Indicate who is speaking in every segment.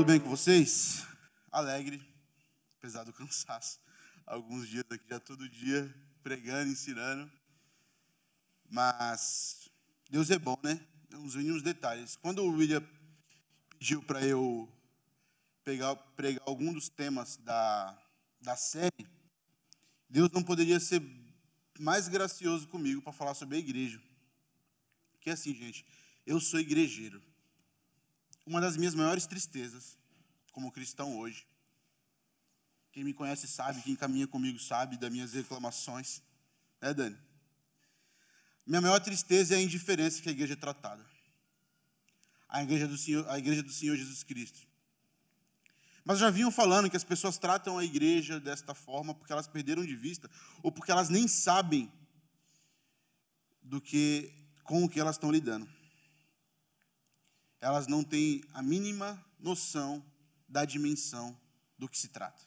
Speaker 1: Tudo bem com vocês? Alegre, apesar do cansaço. Alguns dias aqui já todo dia pregando, ensinando. Mas Deus é bom, né? Uns mínimos detalhes. Quando o William pediu para eu pegar, pregar algum dos temas da, da série, Deus não poderia ser mais gracioso comigo para falar sobre a igreja. Que assim, gente, eu sou igrejeiro. Uma das minhas maiores tristezas como cristão hoje. Quem me conhece sabe, quem caminha comigo sabe das minhas reclamações. Né, Dani? Minha maior tristeza é a indiferença que a igreja é tratada. A igreja do Senhor, a igreja do Senhor Jesus Cristo. Mas já vinham falando que as pessoas tratam a igreja desta forma porque elas perderam de vista ou porque elas nem sabem do que com o que elas estão lidando. Elas não têm a mínima noção da dimensão do que se trata.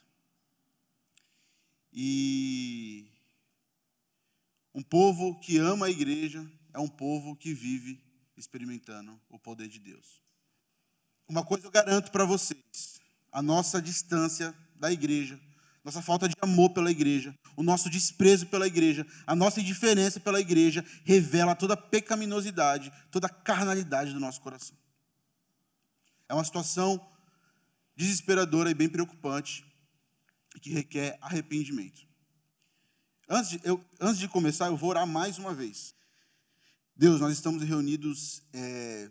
Speaker 1: E um povo que ama a igreja é um povo que vive experimentando o poder de Deus. Uma coisa eu garanto para vocês: a nossa distância da igreja, nossa falta de amor pela igreja, o nosso desprezo pela igreja, a nossa indiferença pela igreja revela toda a pecaminosidade, toda a carnalidade do nosso coração. É uma situação desesperadora e bem preocupante que requer arrependimento. Antes de, eu, antes de começar, eu vou orar mais uma vez. Deus, nós estamos reunidos é,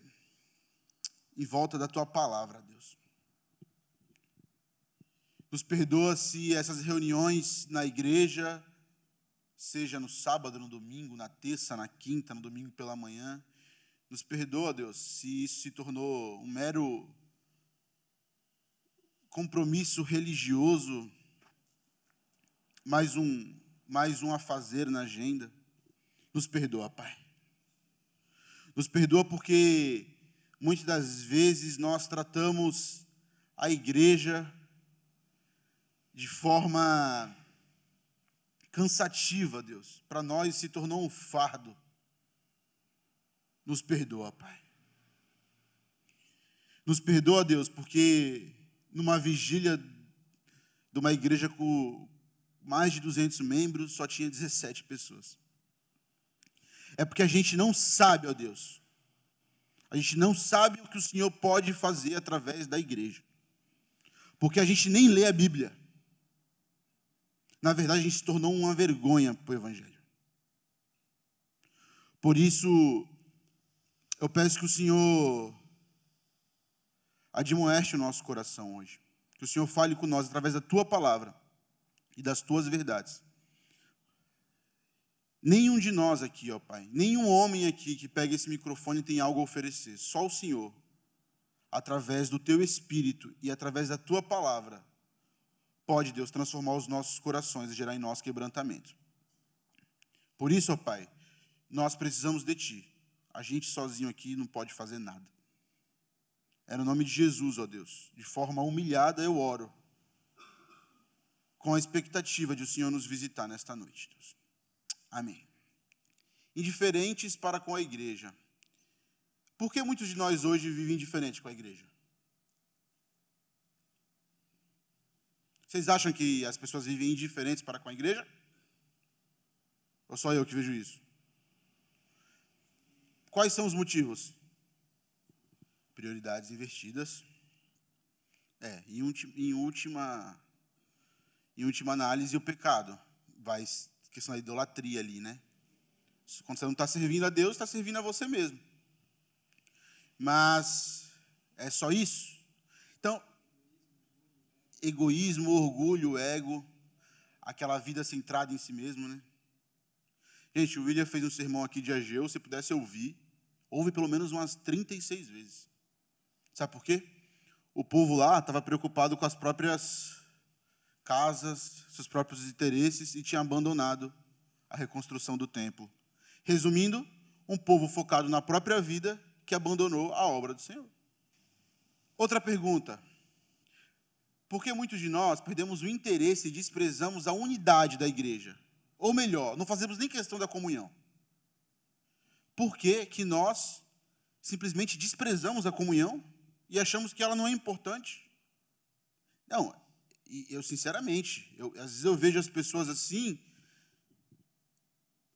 Speaker 1: em volta da tua palavra, Deus. Nos perdoa se essas reuniões na igreja, seja no sábado, no domingo, na terça, na quinta, no domingo pela manhã. Nos perdoa, Deus, se isso se tornou um mero compromisso religioso, mais um, mais um a fazer na agenda. Nos perdoa, Pai. Nos perdoa porque muitas das vezes nós tratamos a igreja de forma cansativa, Deus. Para nós se tornou um fardo. Nos perdoa, Pai. Nos perdoa, Deus, porque numa vigília de uma igreja com mais de 200 membros, só tinha 17 pessoas. É porque a gente não sabe, ó Deus. A gente não sabe o que o Senhor pode fazer através da igreja. Porque a gente nem lê a Bíblia. Na verdade, a gente se tornou uma vergonha para o Evangelho. Por isso, eu peço que o Senhor admoeste o nosso coração hoje. Que o Senhor fale com nós através da tua palavra e das tuas verdades. Nenhum de nós aqui, ó Pai, nenhum homem aqui que pega esse microfone tem algo a oferecer, só o Senhor, através do teu espírito e através da tua palavra, pode, Deus, transformar os nossos corações e gerar em nós quebrantamento. Por isso, ó Pai, nós precisamos de Ti. A gente sozinho aqui não pode fazer nada. É no nome de Jesus, ó Deus. De forma humilhada eu oro. Com a expectativa de o Senhor nos visitar nesta noite, Deus. Amém. Indiferentes para com a igreja. Por que muitos de nós hoje vivem indiferente com a igreja? Vocês acham que as pessoas vivem indiferentes para com a igreja? Ou só eu que vejo isso? Quais são os motivos? prioridades invertidas. É, em, em, última, em última análise, o pecado. Vai questão da idolatria ali, né? Quando você não está servindo a Deus, está servindo a você mesmo. Mas é só isso? Então, egoísmo, orgulho, ego, aquela vida centrada em si mesmo, né? Gente, o William fez um sermão aqui de Ageu, se pudesse ouvir, ouve pelo menos umas 36 vezes. Sabe por quê? O povo lá estava preocupado com as próprias casas, seus próprios interesses e tinha abandonado a reconstrução do templo. Resumindo, um povo focado na própria vida que abandonou a obra do Senhor. Outra pergunta. Por que muitos de nós perdemos o interesse e desprezamos a unidade da igreja? Ou melhor, não fazemos nem questão da comunhão. Por que, que nós simplesmente desprezamos a comunhão e achamos que ela não é importante. Não, eu sinceramente, eu, às vezes eu vejo as pessoas assim.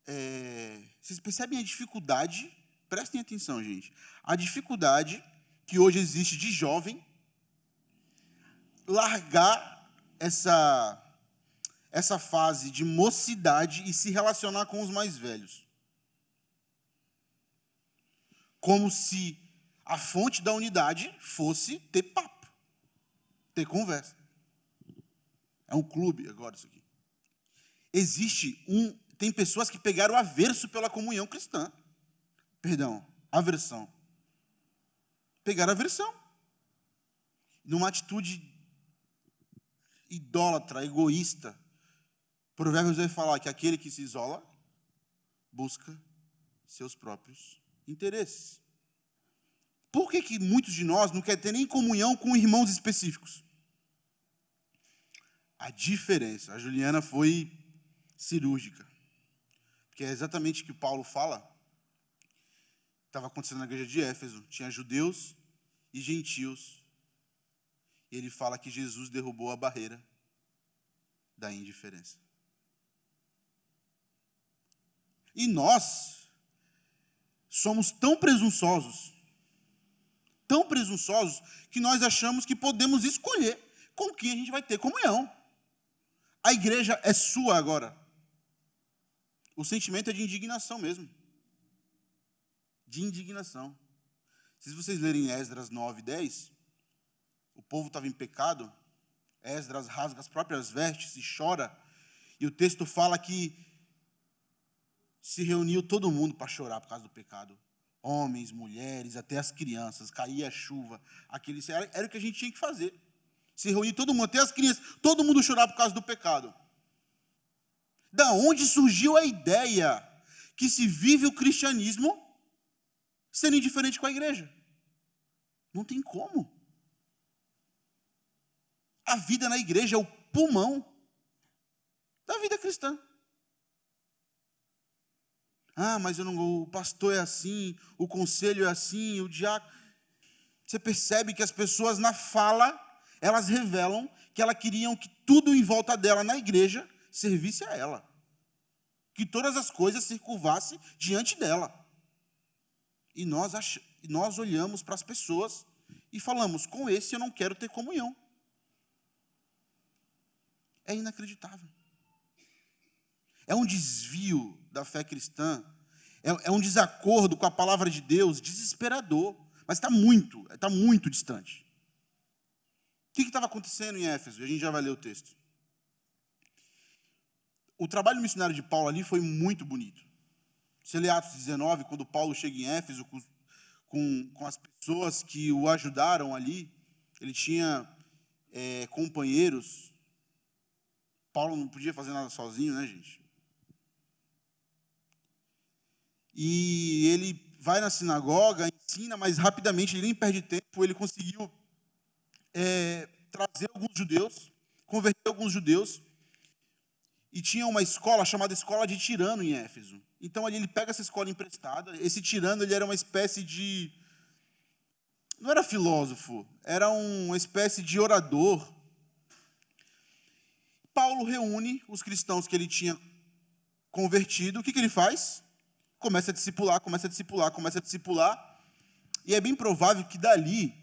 Speaker 1: É, vocês percebem a dificuldade? Prestem atenção, gente. A dificuldade que hoje existe de jovem largar essa essa fase de mocidade e se relacionar com os mais velhos. Como se a fonte da unidade fosse ter papo, ter conversa. É um clube agora isso aqui. Existe um. Tem pessoas que pegaram averso pela comunhão cristã. Perdão, aversão. Pegaram aversão. Numa atitude idólatra, egoísta. Provérbios vai falar que aquele que se isola busca seus próprios interesses. Por que, que muitos de nós não querem ter nem comunhão com irmãos específicos? A diferença, a Juliana foi cirúrgica. Porque é exatamente o que Paulo fala. Estava acontecendo na igreja de Éfeso. Tinha judeus e gentios. E ele fala que Jesus derrubou a barreira da indiferença. E nós somos tão presunçosos, tão presunçosos, que nós achamos que podemos escolher com quem a gente vai ter comunhão. A igreja é sua agora. O sentimento é de indignação mesmo. De indignação. Se vocês lerem Esdras 9, 10, o povo estava em pecado, Esdras rasga as próprias vestes e chora, e o texto fala que se reuniu todo mundo para chorar por causa do pecado. Homens, mulheres, até as crianças, caía a chuva, aquele era, era o que a gente tinha que fazer se reunir todo mundo, até as crianças, todo mundo chorar por causa do pecado. Da onde surgiu a ideia que se vive o cristianismo sendo indiferente com a igreja? Não tem como. A vida na igreja é o pulmão da vida cristã. Ah, mas eu não, o pastor é assim, o conselho é assim, o diácono. Você percebe que as pessoas na fala elas revelam que elas queriam que tudo em volta dela na igreja servisse a ela. Que todas as coisas se curvassem diante dela. E nós, ach... nós olhamos para as pessoas e falamos: com esse eu não quero ter comunhão. É inacreditável. É um desvio da fé cristã, é, é um desacordo com a palavra de Deus desesperador, mas está muito, está muito distante que estava acontecendo em Éfeso? A gente já vai ler o texto. O trabalho missionário de Paulo ali foi muito bonito. Você lê Atos 19, quando Paulo chega em Éfeso com, com, com as pessoas que o ajudaram ali, ele tinha é, companheiros. Paulo não podia fazer nada sozinho, né, gente? E ele vai na sinagoga, ensina, mas rapidamente, ele nem perde tempo, ele conseguiu é, trazer alguns judeus, converter alguns judeus, e tinha uma escola chamada Escola de Tirano em Éfeso. Então ali ele pega essa escola emprestada. Esse tirano ele era uma espécie de não era filósofo, era uma espécie de orador. Paulo reúne os cristãos que ele tinha convertido. O que, que ele faz? Começa a discipular, começa a discipular, começa a discipular. E é bem provável que dali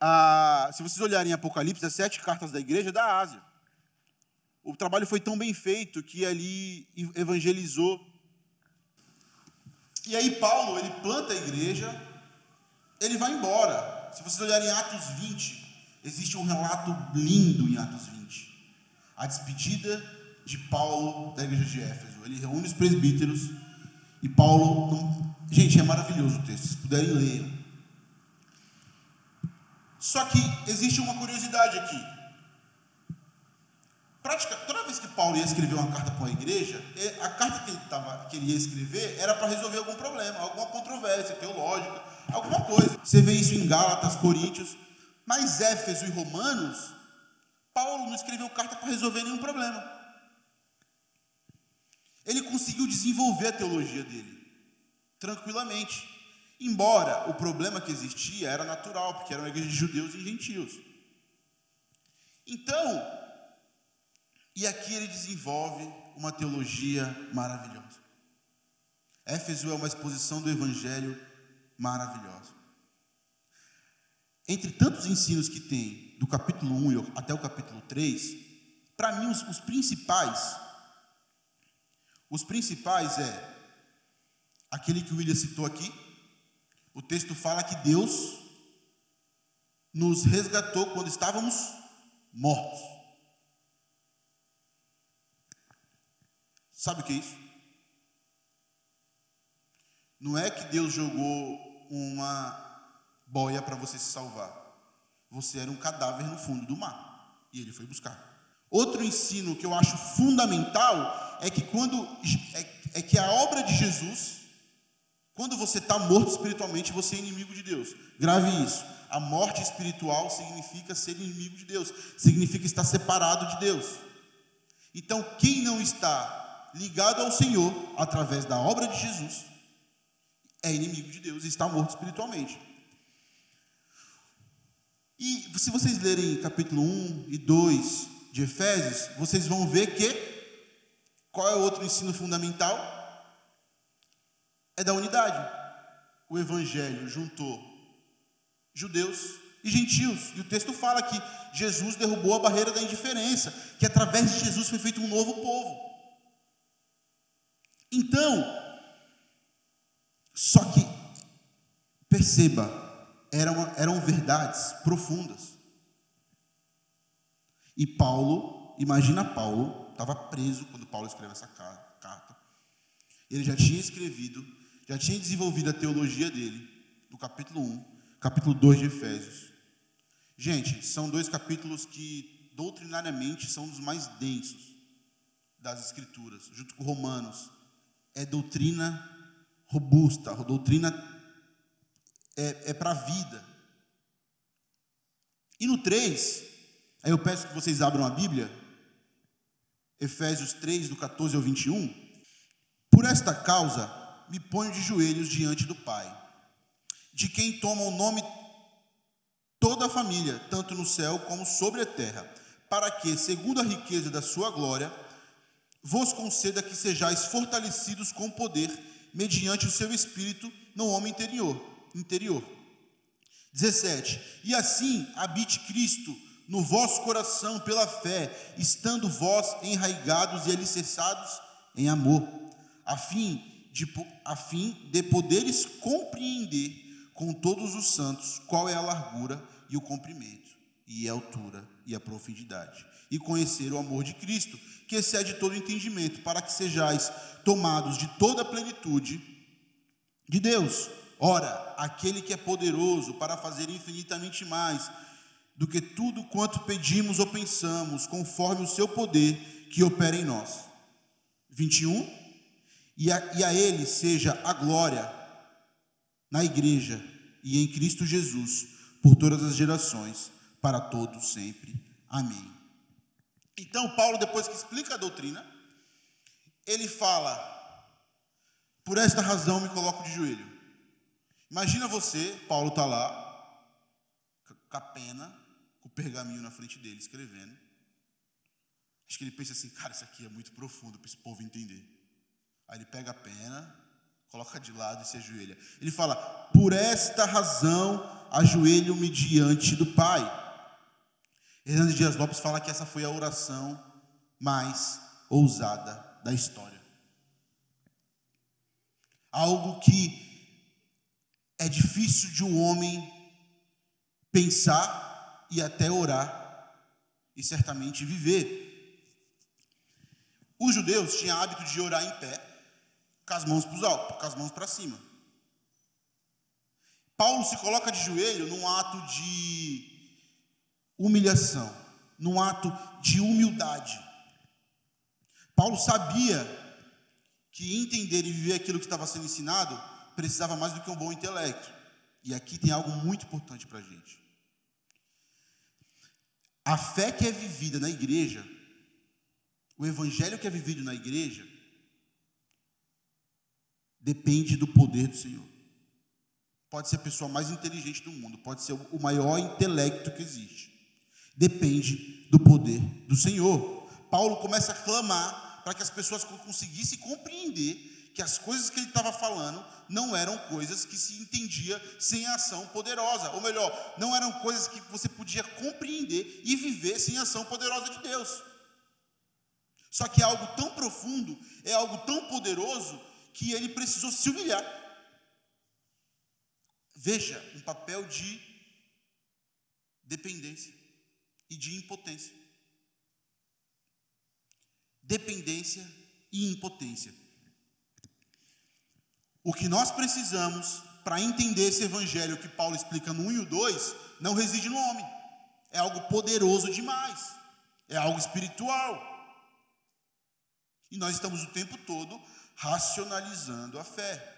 Speaker 1: a, se vocês olharem em Apocalipse, as sete cartas da igreja é da Ásia. O trabalho foi tão bem feito que ali evangelizou. E aí Paulo, ele planta a igreja, ele vai embora. Se vocês olharem em Atos 20, existe um relato lindo em Atos 20. A despedida de Paulo da igreja de Éfeso. Ele reúne os presbíteros e Paulo. Não... Gente, é maravilhoso o texto. Se puderem, ler. Só que existe uma curiosidade aqui. Prática, toda vez que Paulo ia escrever uma carta para uma igreja, é, a carta que ele, tava, que ele ia escrever era para resolver algum problema, alguma controvérsia teológica, alguma coisa. Você vê isso em Gálatas, Coríntios, mas Éfeso e Romanos, Paulo não escreveu carta para resolver nenhum problema. Ele conseguiu desenvolver a teologia dele, tranquilamente. Embora o problema que existia era natural, porque era uma igreja de judeus e gentios. Então, e aqui ele desenvolve uma teologia maravilhosa. Éfeso é uma exposição do evangelho maravilhosa. Entre tantos ensinos que tem, do capítulo 1 até o capítulo 3, para mim os, os principais, os principais é aquele que o William citou aqui. O texto fala que Deus nos resgatou quando estávamos mortos. Sabe o que é isso? Não é que Deus jogou uma boia para você se salvar. Você era um cadáver no fundo do mar e ele foi buscar. Outro ensino que eu acho fundamental é que quando é, é que a obra de Jesus, quando você está morto espiritualmente, você é inimigo de Deus. Grave isso. A morte espiritual significa ser inimigo de Deus, significa estar separado de Deus. Então, quem não está ligado ao Senhor através da obra de Jesus é inimigo de Deus e está morto espiritualmente. E se vocês lerem capítulo 1 e 2 de Efésios, vocês vão ver que qual é o outro ensino fundamental? É da unidade. O evangelho juntou judeus e gentios. E o texto fala que Jesus derrubou a barreira da indiferença, que através de Jesus foi feito um novo povo. Então, só que perceba, eram, eram verdades profundas. E Paulo, imagina Paulo, estava preso quando Paulo escreveu essa carta. Ele já tinha escrevido, já tinha desenvolvido a teologia dele, do capítulo 1, capítulo 2 de Efésios. Gente, são dois capítulos que doutrinariamente são dos mais densos das Escrituras, junto com Romanos. É doutrina robusta, doutrina é, é para a vida. E no 3, aí eu peço que vocês abram a Bíblia, Efésios 3, do 14 ao 21. Por esta causa, me ponho de joelhos diante do Pai, de quem toma o nome toda a família, tanto no céu como sobre a terra, para que, segundo a riqueza da sua glória, vos conceda que sejais fortalecidos com poder, mediante o seu espírito no homem interior interior. 17. E assim habite Cristo no vosso coração pela fé, estando vós enraigados e alicerçados em amor, a fim de, a fim de poderes compreender com todos os santos qual é a largura e o comprimento, e a altura e a profundidade, e conhecer o amor de Cristo, que excede todo entendimento, para que sejais tomados de toda a plenitude de Deus. Ora, aquele que é poderoso para fazer infinitamente mais do que tudo quanto pedimos ou pensamos, conforme o seu poder que opera em nós. 21. E a, e a Ele seja a glória na igreja e em Cristo Jesus, por todas as gerações, para todos sempre. Amém. Então, Paulo, depois que explica a doutrina, ele fala: Por esta razão me coloco de joelho Imagina você, Paulo está lá, com a pena, com o pergaminho na frente dele, escrevendo. Acho que ele pensa assim, cara, isso aqui é muito profundo para esse povo entender. Aí ele pega a pena, coloca de lado e se ajoelha. Ele fala: Por esta razão ajoelho-me diante do Pai. Hernandes Dias Lopes fala que essa foi a oração mais ousada da história. Algo que é difícil de um homem pensar e até orar e certamente viver. Os judeus tinham hábito de orar em pé, com as mãos para os altos, com as mãos para cima. Paulo se coloca de joelho num ato de humilhação, num ato de humildade. Paulo sabia que entender e viver aquilo que estava sendo ensinado precisava mais do que um bom intelecto. E aqui tem algo muito importante para a gente. A fé que é vivida na igreja, o evangelho que é vivido na igreja, depende do poder do Senhor. Pode ser a pessoa mais inteligente do mundo, pode ser o maior intelecto que existe. depende do poder do Senhor. Paulo começa a clamar para que as pessoas conseguissem compreender que as coisas que ele estava falando não eram coisas que se entendia sem ação poderosa, ou melhor, não eram coisas que você podia compreender e viver sem ação poderosa de Deus. Só que é algo tão profundo, é algo tão poderoso que ele precisou se humilhar. Veja, um papel de dependência e de impotência. Dependência e impotência. O que nós precisamos para entender esse evangelho que Paulo explica no 1 e o 2 não reside no homem. É algo poderoso demais. É algo espiritual. E nós estamos o tempo todo racionalizando a fé.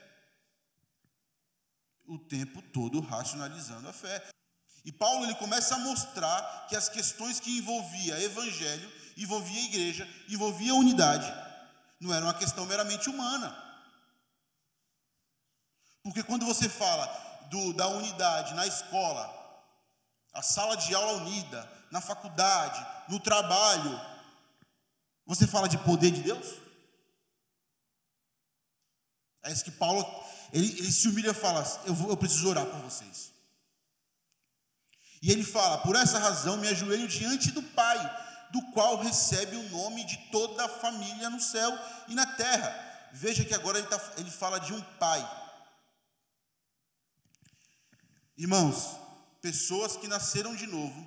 Speaker 1: O tempo todo racionalizando a fé. E Paulo ele começa a mostrar que as questões que envolvia evangelho, envolvia igreja, envolvia unidade, não era uma questão meramente humana. Porque quando você fala do, da unidade na escola, a sala de aula unida, na faculdade, no trabalho, você fala de poder de Deus? É isso que Paulo, ele, ele se humilha e fala: eu, vou, eu preciso orar por vocês. E ele fala: Por essa razão me ajoelho diante do Pai, do qual recebe o nome de toda a família no céu e na terra. Veja que agora ele, tá, ele fala de um pai. Irmãos, pessoas que nasceram de novo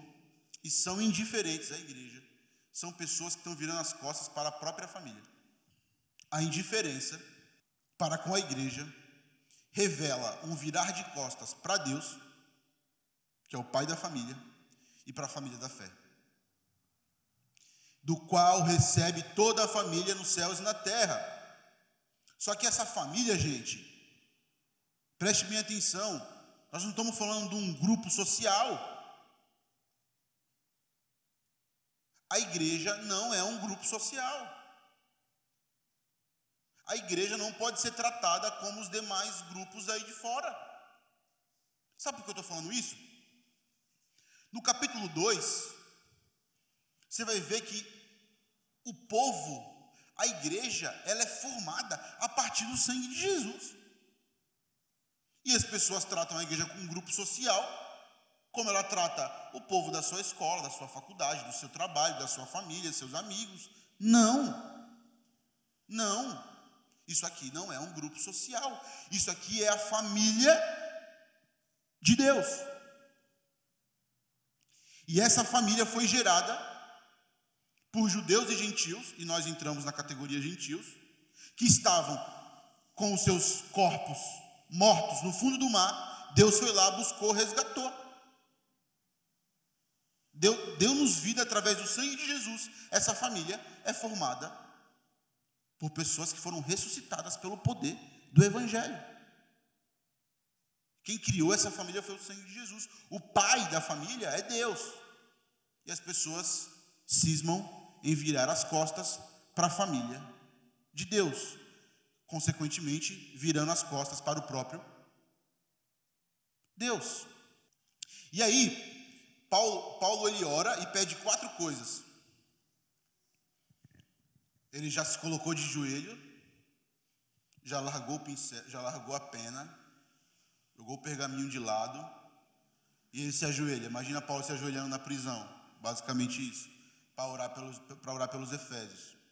Speaker 1: e são indiferentes à igreja, são pessoas que estão virando as costas para a própria família. A indiferença para com a igreja revela um virar de costas para Deus que é o pai da família, e para a família da fé, do qual recebe toda a família nos céus e na terra. Só que essa família, gente, preste bem atenção, nós não estamos falando de um grupo social. A igreja não é um grupo social. A igreja não pode ser tratada como os demais grupos aí de fora. Sabe por que eu estou falando isso? No capítulo 2, você vai ver que o povo, a igreja, ela é formada a partir do sangue de Jesus. E as pessoas tratam a igreja como um grupo social, como ela trata o povo da sua escola, da sua faculdade, do seu trabalho, da sua família, seus amigos. Não. Não. Isso aqui não é um grupo social. Isso aqui é a família de Deus. E essa família foi gerada por judeus e gentios, e nós entramos na categoria gentios, que estavam com os seus corpos mortos no fundo do mar. Deus foi lá, buscou, resgatou. Deu, deu-nos vida através do sangue de Jesus. Essa família é formada por pessoas que foram ressuscitadas pelo poder do Evangelho. Quem criou essa família foi o sangue de Jesus. O pai da família é Deus. E as pessoas cismam em virar as costas para a família de Deus. Consequentemente, virando as costas para o próprio Deus. E aí, Paulo, Paulo ele ora e pede quatro coisas. Ele já se colocou de joelho, já largou o pincel, já largou a pena, jogou o pergaminho de lado e ele se ajoelha. Imagina Paulo se ajoelhando na prisão, basicamente isso, para orar pelos, para orar pelos Efésios.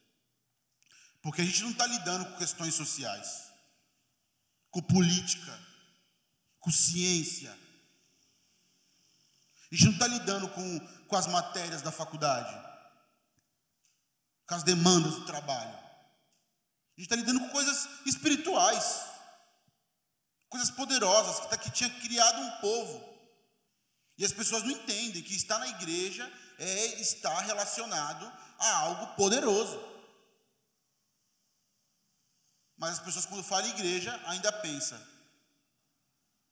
Speaker 1: Porque a gente não está lidando com questões sociais, com política, com ciência. A gente não está lidando com, com as matérias da faculdade, com as demandas do trabalho. A gente está lidando com coisas espirituais coisas poderosas, que, tá, que tinha criado um povo. E as pessoas não entendem que estar na igreja é estar relacionado a algo poderoso. Mas as pessoas, quando falam igreja, ainda pensam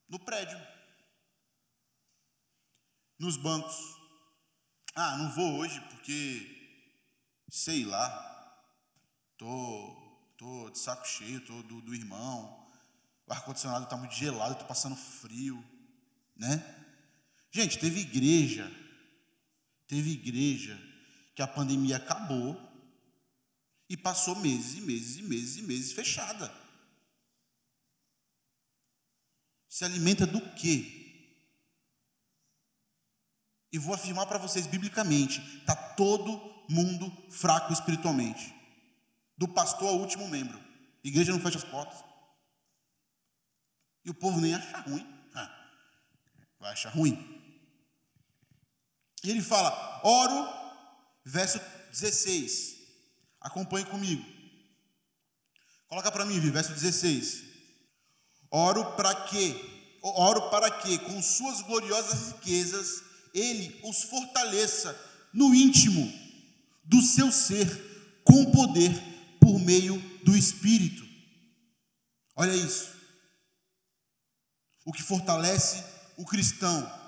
Speaker 1: no prédio, nos bancos. Ah, não vou hoje porque, sei lá, tô, tô de saco cheio, tô do, do irmão, o ar-condicionado está muito gelado, estou passando frio, né? Gente, teve igreja Teve igreja que a pandemia acabou e passou meses e meses e meses e meses fechada. Se alimenta do quê? E vou afirmar para vocês biblicamente: está todo mundo fraco espiritualmente. Do pastor ao último membro. A igreja não fecha as portas. E o povo nem acha ruim. Ah, vai achar ruim. E ele fala: oro, verso 16. Acompanhe comigo. Coloca para mim, verso 16. Oro para que, oro para que, com suas gloriosas riquezas, ele os fortaleça no íntimo do seu ser, com poder, por meio do Espírito. Olha isso. O que fortalece o cristão.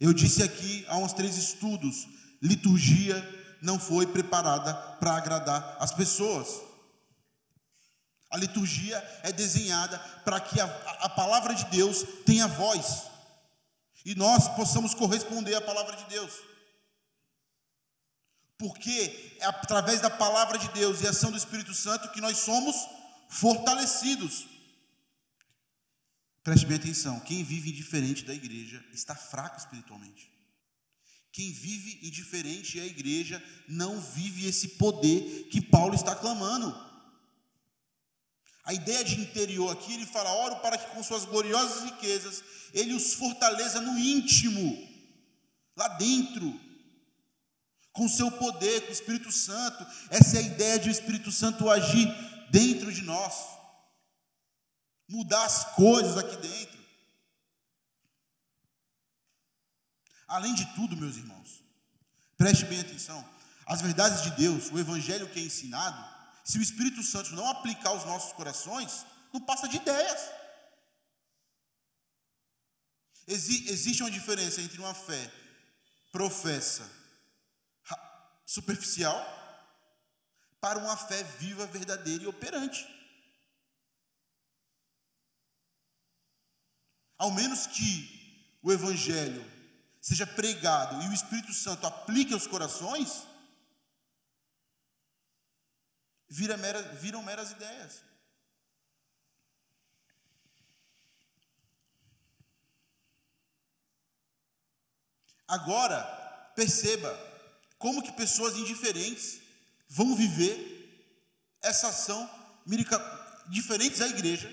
Speaker 1: Eu disse aqui há uns três estudos: liturgia não foi preparada para agradar as pessoas. A liturgia é desenhada para que a, a, palavra de Deus tenha voz e nós possamos corresponder à palavra de Deus. Porque é através da palavra de Deus e ação do Espírito Santo que nós somos fortalecidos. Preste bem atenção: quem vive indiferente da igreja está fraco espiritualmente. Quem vive indiferente à igreja não vive esse poder que Paulo está clamando. A ideia de interior aqui, ele fala: oro para que com suas gloriosas riquezas ele os fortaleça no íntimo, lá dentro, com seu poder, com o Espírito Santo. Essa é a ideia de o Espírito Santo agir dentro de nós, mudar as coisas aqui dentro. Além de tudo, meus irmãos, preste bem atenção: as verdades de Deus, o Evangelho que é ensinado, se o Espírito Santo não aplicar aos nossos corações, não passa de ideias. Exi existe uma diferença entre uma fé professa superficial para uma fé viva, verdadeira e operante. Ao menos que o Evangelho seja pregado e o Espírito Santo aplique aos corações, vira mera, viram meras ideias. Agora, perceba como que pessoas indiferentes vão viver essa ação diferentes da igreja,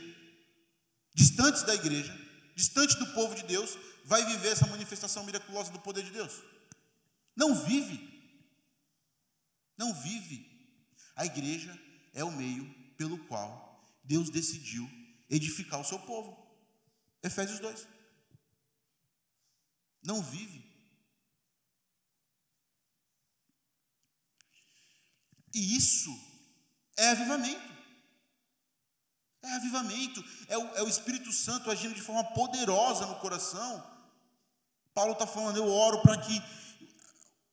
Speaker 1: distantes da igreja, distante do povo de Deus, vai viver essa manifestação miraculosa do poder de Deus. Não vive. Não vive. A igreja é o meio pelo qual Deus decidiu edificar o seu povo. Efésios 2. Não vive. E isso é avivamento. É avivamento, é o, é o Espírito Santo agindo de forma poderosa no coração. Paulo está falando, eu oro para que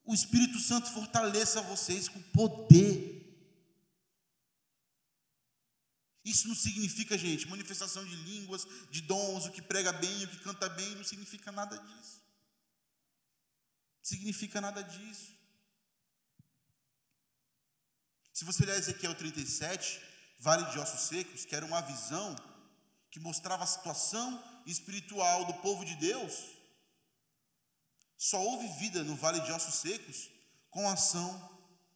Speaker 1: o Espírito Santo fortaleça vocês com poder. Isso não significa, gente, manifestação de línguas, de dons, o que prega bem, o que canta bem, não significa nada disso. Não significa nada disso. Se você olhar Ezequiel 37, Vale de Ossos Secos, que era uma visão que mostrava a situação espiritual do povo de Deus, só houve vida no Vale de Ossos Secos com a ação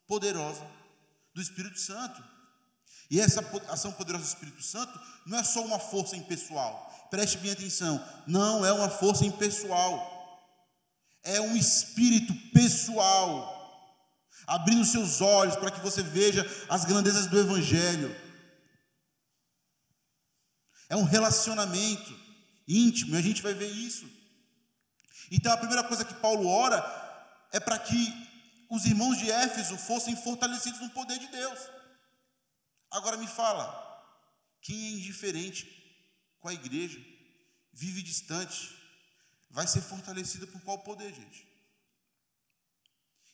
Speaker 1: poderosa do Espírito Santo. E essa ação poderosa do Espírito Santo não é só uma força impessoal. Preste bem atenção, não é uma força impessoal. É um espírito pessoal. Abrindo seus olhos para que você veja as grandezas do evangelho. É um relacionamento íntimo, e a gente vai ver isso. Então a primeira coisa que Paulo ora é para que os irmãos de Éfeso fossem fortalecidos no poder de Deus. Agora me fala, quem é indiferente com a igreja, vive distante, vai ser fortalecido por qual poder, gente?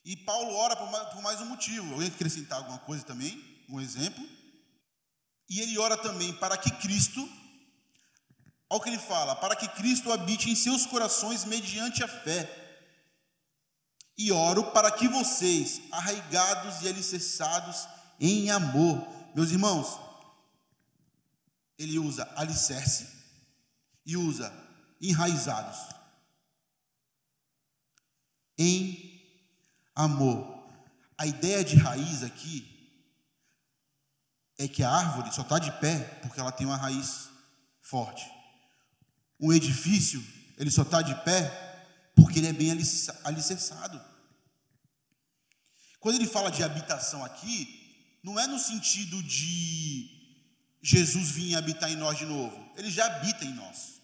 Speaker 1: E Paulo ora por mais, um motivo. Alguém acrescentar alguma coisa também? Um exemplo? E ele ora também para que Cristo, olha o que ele fala, para que Cristo habite em seus corações mediante a fé. E oro para que vocês, arraigados e alicerçados em amor, meus irmãos, ele usa alicerce e usa enraizados em amor. A ideia de raiz aqui é que a árvore só está de pé porque ela tem uma raiz forte. Um edifício, ele só está de pé porque ele é bem alicerçado. Quando ele fala de habitação aqui, não é no sentido de Jesus vir habitar em nós de novo, ele já habita em nós.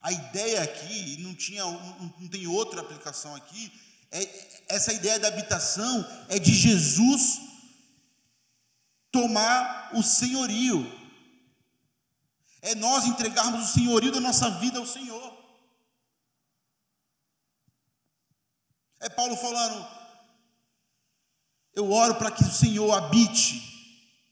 Speaker 1: A ideia aqui, não, tinha, não, não tem outra aplicação aqui, é, essa ideia da habitação é de Jesus tomar o senhorio, é nós entregarmos o senhorio da nossa vida ao Senhor. É Paulo falando: Eu oro para que o Senhor habite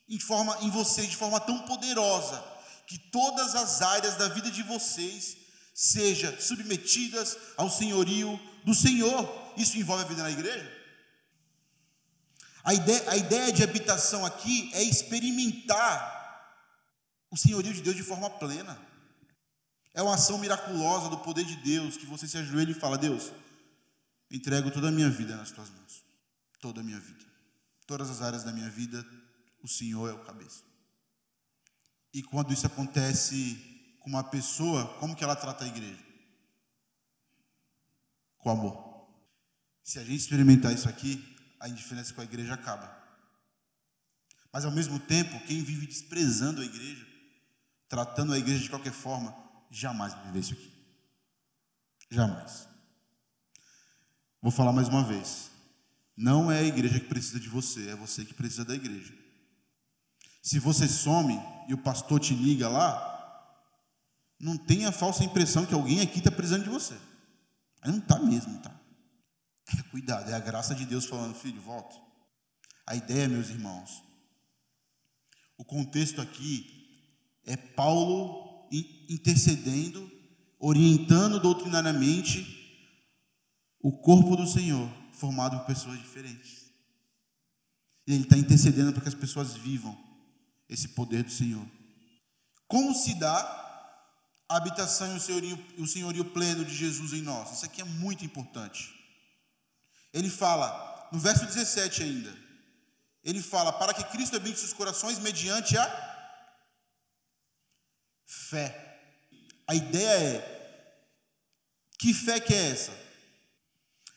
Speaker 1: em, forma, em vocês de forma tão poderosa que todas as áreas da vida de vocês sejam submetidas ao senhorio do Senhor. Isso envolve a vida na igreja? A ideia, a ideia de habitação aqui é experimentar o senhorio de Deus de forma plena. É uma ação miraculosa do poder de Deus que você se ajoelha e fala: Deus, entrego toda a minha vida nas tuas mãos. Toda a minha vida. Todas as áreas da minha vida, o Senhor é o cabeça. E quando isso acontece com uma pessoa, como que ela trata a igreja? Com amor. Se a gente experimentar isso aqui, a indiferença com a igreja acaba. Mas ao mesmo tempo, quem vive desprezando a igreja, tratando a igreja de qualquer forma, jamais viver isso aqui. Jamais. Vou falar mais uma vez. Não é a igreja que precisa de você, é você que precisa da igreja. Se você some e o pastor te liga lá, não tenha a falsa impressão que alguém aqui está precisando de você. Aí não está mesmo, tá? É, cuidado, é a graça de Deus falando, filho, volta. A ideia, meus irmãos, o contexto aqui é Paulo intercedendo, orientando doutrinariamente o corpo do Senhor, formado por pessoas diferentes. E Ele está intercedendo para que as pessoas vivam esse poder do Senhor. Como se dá a habitação e o senhorio, o senhorio pleno de Jesus em nós? Isso aqui é muito importante. Ele fala, no verso 17 ainda, ele fala: para que Cristo habite seus corações mediante a fé. A ideia é: que fé que é essa?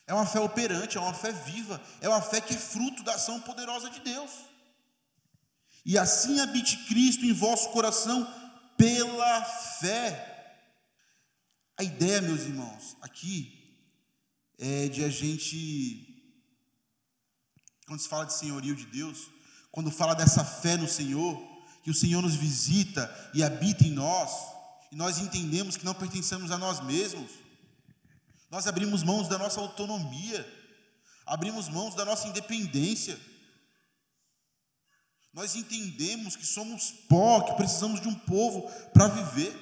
Speaker 1: É uma fé operante, é uma fé viva, é uma fé que é fruto da ação poderosa de Deus. E assim habite Cristo em vosso coração pela fé. A ideia, meus irmãos, aqui é de a gente, quando se fala de senhorio de Deus, quando fala dessa fé no Senhor, que o Senhor nos visita e habita em nós, e nós entendemos que não pertencemos a nós mesmos, nós abrimos mãos da nossa autonomia, abrimos mãos da nossa independência. Nós entendemos que somos pó, que precisamos de um povo para viver.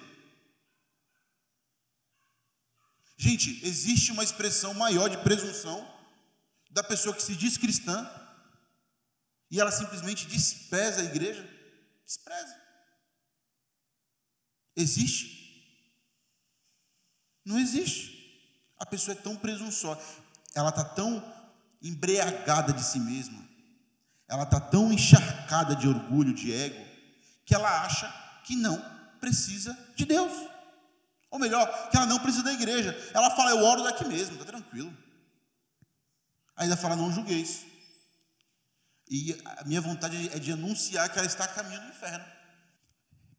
Speaker 1: Gente, existe uma expressão maior de presunção da pessoa que se diz cristã e ela simplesmente despreza a igreja? Despreza. Existe? Não existe. A pessoa é tão presunçosa, ela está tão embriagada de si mesma, ela está tão encharcada de orgulho, de ego, que ela acha que não precisa de Deus. Ou melhor, que ela não precisa da igreja. Ela fala, eu oro daqui mesmo, está tranquilo. Ainda fala, não julgueis. E a minha vontade é de anunciar que ela está a caminho do inferno.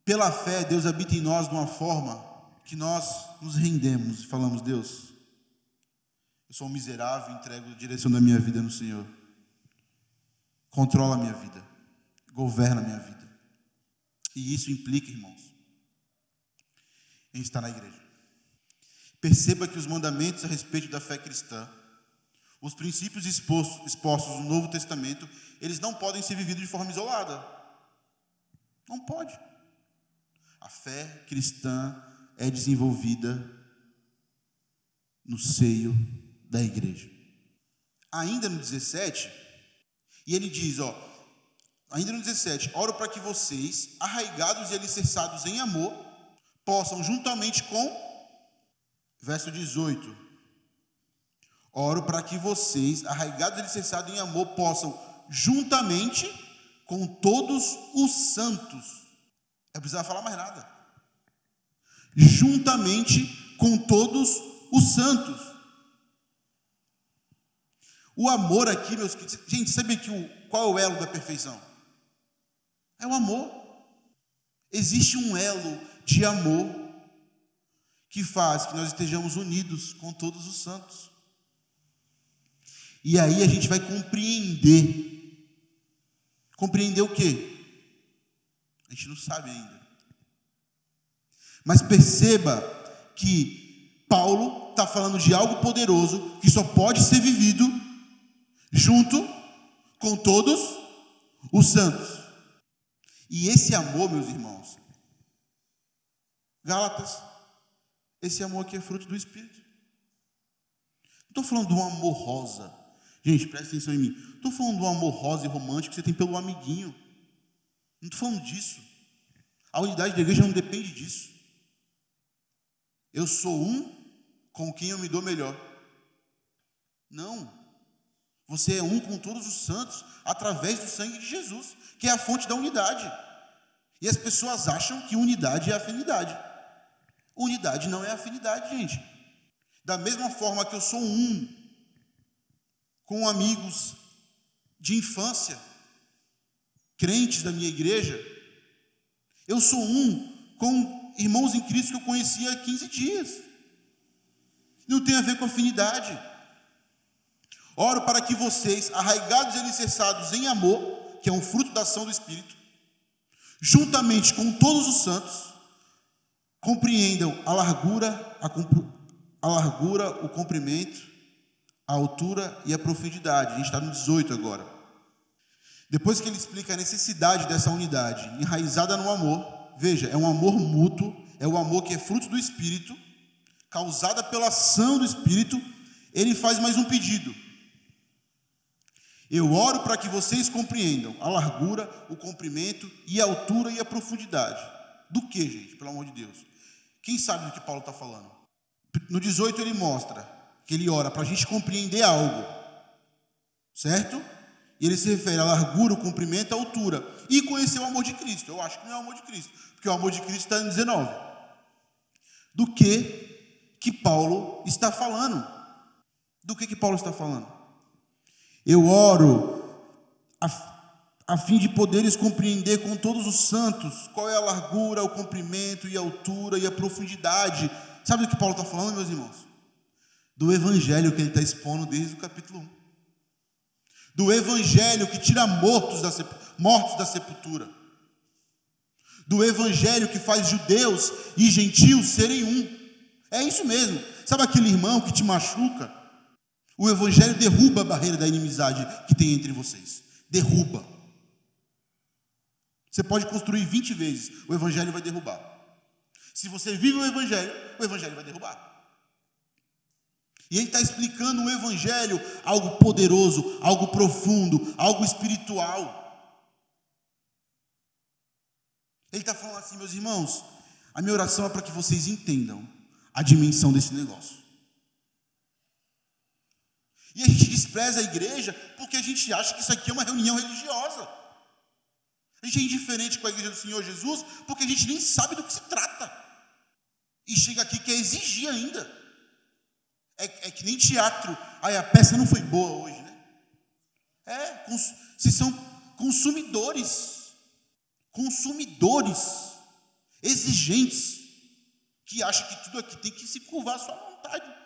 Speaker 1: Pela fé, Deus habita em nós de uma forma que nós nos rendemos e falamos, Deus, eu sou um miserável, entrego a direção da minha vida no Senhor. Controla a minha vida. Governa a minha vida. E isso implica, irmãos, em estar na igreja. Perceba que os mandamentos a respeito da fé cristã, os princípios expostos, expostos no Novo Testamento, eles não podem ser vividos de forma isolada. Não pode. A fé cristã é desenvolvida no seio da igreja. Ainda no 17, e ele diz, ó, ainda no 17, oro para que vocês, arraigados e alicerçados em amor, possam juntamente com, verso 18, oro para que vocês, arraigados e alicerçados em amor, possam juntamente com todos os santos, eu precisava falar mais nada, juntamente com todos os santos. O amor aqui, meus queridos, gente, sabe o, qual é o elo da perfeição? É o amor. Existe um elo de amor que faz que nós estejamos unidos com todos os santos. E aí a gente vai compreender. Compreender o quê? A gente não sabe ainda. Mas perceba que Paulo está falando de algo poderoso que só pode ser vivido junto com todos os santos. E esse amor, meus irmãos, Gálatas, esse amor aqui é fruto do Espírito. Não estou falando de um amor rosa. Gente, presta atenção em mim. Estou falando um amor rosa e romântico que você tem pelo amiguinho. Não estou falando disso. A unidade da igreja não depende disso. Eu sou um com quem eu me dou melhor. Não. Você é um com todos os santos através do sangue de Jesus, que é a fonte da unidade. E as pessoas acham que unidade é afinidade. Unidade não é afinidade, gente. Da mesma forma que eu sou um com amigos de infância, crentes da minha igreja, eu sou um com irmãos em Cristo que eu conheci há 15 dias. Não tem a ver com afinidade. Oro para que vocês, arraigados e alicerçados em amor, que é um fruto da ação do Espírito, juntamente com todos os santos, compreendam a largura, a, a largura, o comprimento, a altura e a profundidade. A gente está no 18 agora. Depois que ele explica a necessidade dessa unidade, enraizada no amor, veja, é um amor mútuo, é o amor que é fruto do Espírito, causada pela ação do Espírito, ele faz mais um pedido. Eu oro para que vocês compreendam a largura, o comprimento e a altura e a profundidade. Do que, gente? Pelo amor de Deus. Quem sabe do que Paulo está falando? No 18 ele mostra que ele ora para a gente compreender algo. Certo? E ele se refere à largura, o comprimento, a altura. E conhecer o amor de Cristo. Eu acho que não é o amor de Cristo. Porque o amor de Cristo está em 19. Do que que Paulo está falando? Do que que Paulo está falando? Eu oro a, a fim de poderes compreender com todos os santos qual é a largura, o comprimento e a altura e a profundidade. Sabe do que Paulo está falando, meus irmãos? Do evangelho que ele está expondo desde o capítulo 1. Do evangelho que tira mortos da, mortos da sepultura. Do evangelho que faz judeus e gentios serem um. É isso mesmo. Sabe aquele irmão que te machuca? O Evangelho derruba a barreira da inimizade que tem entre vocês. Derruba. Você pode construir 20 vezes, o Evangelho vai derrubar. Se você vive o Evangelho, o Evangelho vai derrubar. E ele está explicando o Evangelho, algo poderoso, algo profundo, algo espiritual. Ele está falando assim, meus irmãos, a minha oração é para que vocês entendam a dimensão desse negócio. E a gente despreza a igreja porque a gente acha que isso aqui é uma reunião religiosa. A gente é indiferente com a igreja do Senhor Jesus porque a gente nem sabe do que se trata. E chega aqui quer exigir ainda. É, é que nem teatro. Aí a peça não foi boa hoje, né? É, se são consumidores. Consumidores. Exigentes. Que acham que tudo aqui tem que se curvar à sua vontade.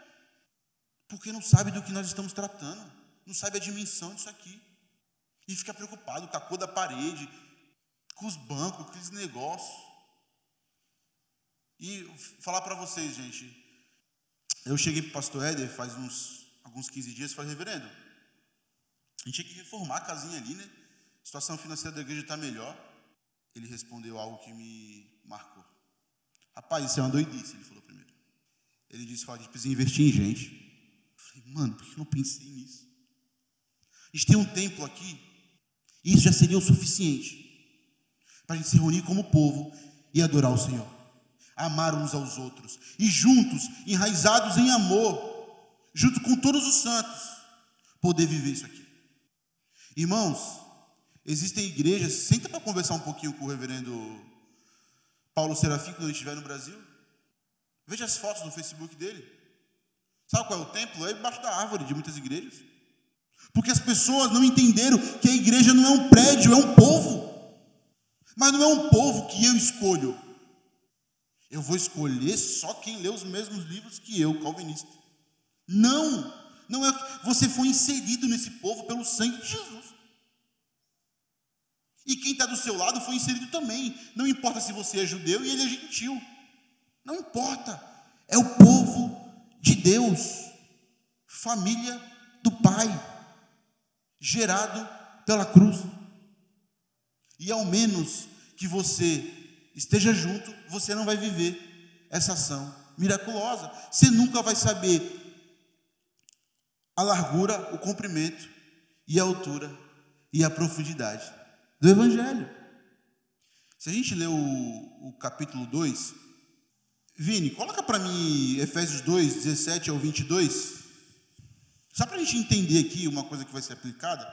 Speaker 1: Porque não sabe do que nós estamos tratando, não sabe a dimensão disso aqui. E fica preocupado com a cor da parede, com os bancos, com aqueles negócios. E falar para vocês, gente, eu cheguei para o pastor Éder faz uns alguns 15 dias e falei, reverendo, a gente tinha que reformar a casinha ali, né? A situação financeira da igreja está melhor. Ele respondeu algo que me marcou. Rapaz, isso é uma doidice, ele falou primeiro. Ele disse, a gente precisa investir em gente. Falei, mano, por que eu não pensei nisso? A gente tem um templo aqui, e isso já seria o suficiente para a gente se reunir como povo e adorar o Senhor, amar uns aos outros, e juntos, enraizados em amor, junto com todos os santos, poder viver isso aqui. Irmãos, existem igrejas, senta para conversar um pouquinho com o reverendo Paulo Serafim quando ele estiver no Brasil. Veja as fotos no Facebook dele. Sabe qual é o templo? É embaixo da árvore de muitas igrejas. Porque as pessoas não entenderam que a igreja não é um prédio, é um povo. Mas não é um povo que eu escolho. Eu vou escolher só quem lê os mesmos livros que eu, calvinista. Não, não é. Você foi inserido nesse povo pelo sangue de Jesus. E quem está do seu lado foi inserido também. Não importa se você é judeu e ele é gentil. Não importa. É o povo de Deus, família do Pai, gerado pela cruz. E ao menos que você esteja junto, você não vai viver essa ação miraculosa. Você nunca vai saber a largura, o comprimento e a altura e a profundidade do Evangelho. Se a gente ler o, o capítulo 2, Vini, coloca para mim Efésios 2, 17 ao 22. Só para a gente entender aqui uma coisa que vai ser aplicada.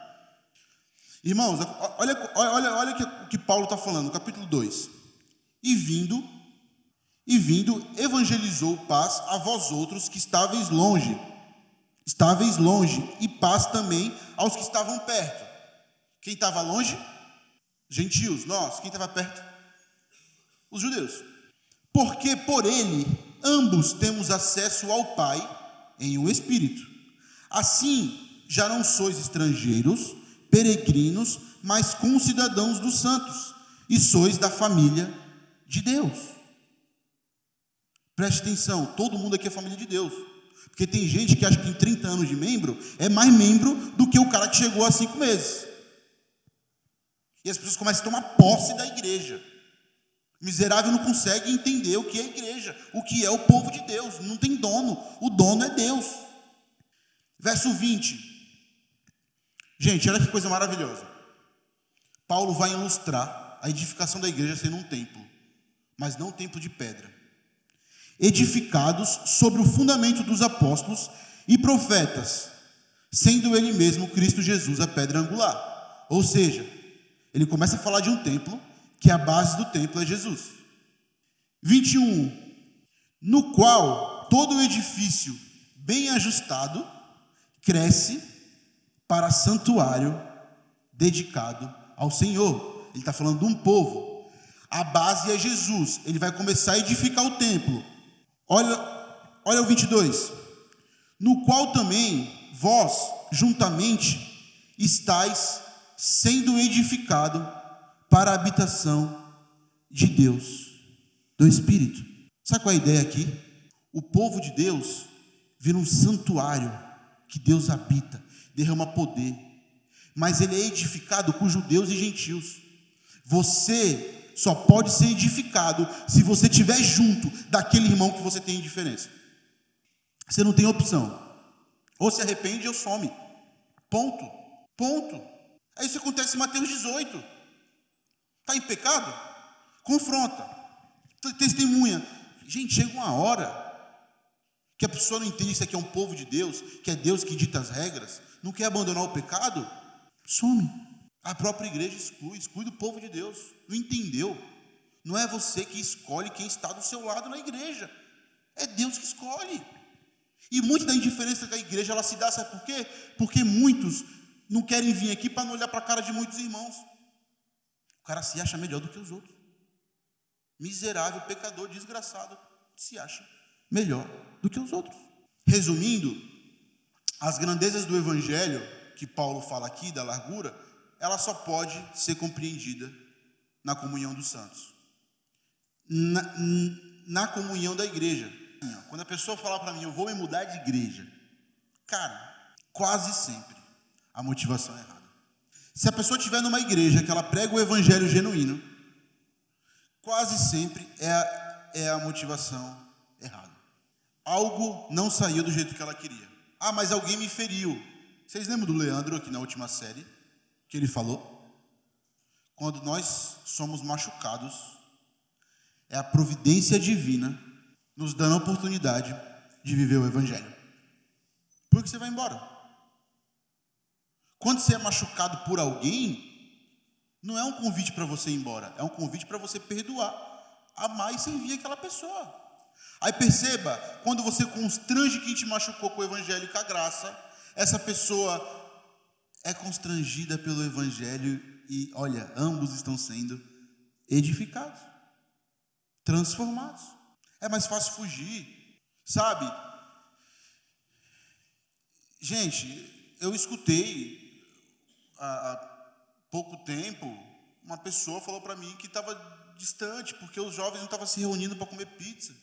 Speaker 1: Irmãos, olha, olha, olha o que Paulo está falando, capítulo 2. E vindo, e vindo, evangelizou paz a vós outros que estáveis longe, estáveis longe, e paz também aos que estavam perto. Quem estava longe? Gentios, nós. Quem estava perto? Os judeus. Porque por ele ambos temos acesso ao Pai em um espírito. Assim, já não sois estrangeiros, peregrinos, mas concidadãos dos santos, e sois da família de Deus. Preste atenção, todo mundo aqui é família de Deus. Porque tem gente que acha que em 30 anos de membro é mais membro do que o cara que chegou há cinco meses. E as pessoas começam a tomar posse da igreja. O miserável não consegue entender o que é igreja, o que é o povo de Deus. Não tem dono, o dono é Deus. Verso 20. Gente, olha que coisa maravilhosa. Paulo vai ilustrar a edificação da igreja sendo um templo, mas não templo de pedra. Edificados sobre o fundamento dos apóstolos e profetas, sendo ele mesmo Cristo Jesus a pedra angular. Ou seja, ele começa a falar de um templo que a base do templo é Jesus. 21. No qual todo o edifício bem ajustado cresce para santuário dedicado ao Senhor. Ele está falando de um povo. A base é Jesus. Ele vai começar a edificar o templo. Olha, olha o 22. No qual também vós, juntamente, estáis sendo edificado para a habitação de Deus, do Espírito. Sabe qual é a ideia aqui? O povo de Deus vira um santuário que Deus habita, derrama poder, mas ele é edificado com judeus e gentios. Você só pode ser edificado se você estiver junto daquele irmão que você tem indiferença. Você não tem opção. Ou se arrepende ou some. Ponto. Ponto. Aí isso acontece em Mateus 18. Está em pecado? Confronta. Testemunha. Gente, chega uma hora que a pessoa não entende que isso aqui é um povo de Deus, que é Deus que dita as regras, não quer abandonar o pecado, some. A própria igreja exclui, exclui do povo de Deus. Não entendeu? Não é você que escolhe quem está do seu lado na igreja. É Deus que escolhe. E muito da indiferença que a igreja ela se dá, sabe por quê? Porque muitos não querem vir aqui para não olhar para a cara de muitos irmãos. O cara se acha melhor do que os outros. Miserável, pecador, desgraçado, se acha melhor do que os outros. Resumindo, as grandezas do evangelho que Paulo fala aqui, da largura, ela só pode ser compreendida na comunhão dos santos. Na, na comunhão da igreja. Quando a pessoa fala para mim, eu vou me mudar de igreja, cara, quase sempre a motivação é errada. Se a pessoa estiver numa igreja que ela prega o evangelho genuíno, quase sempre é a, é a motivação errada. Algo não saiu do jeito que ela queria. Ah, mas alguém me feriu. Vocês lembram do Leandro aqui na última série? Que ele falou? Quando nós somos machucados, é a providência divina nos dando a oportunidade de viver o Evangelho. Por que você vai embora? Quando você é machucado por alguém, não é um convite para você ir embora, é um convite para você perdoar, amar e servir aquela pessoa. Aí perceba, quando você constrange quem te machucou com o evangelho e com a graça, essa pessoa é constrangida pelo evangelho e, olha, ambos estão sendo edificados, transformados. É mais fácil fugir, sabe? Gente, eu escutei há, pouco tempo uma pessoa falou para mim que estava distante porque os jovens não estavam se reunindo para comer pizza.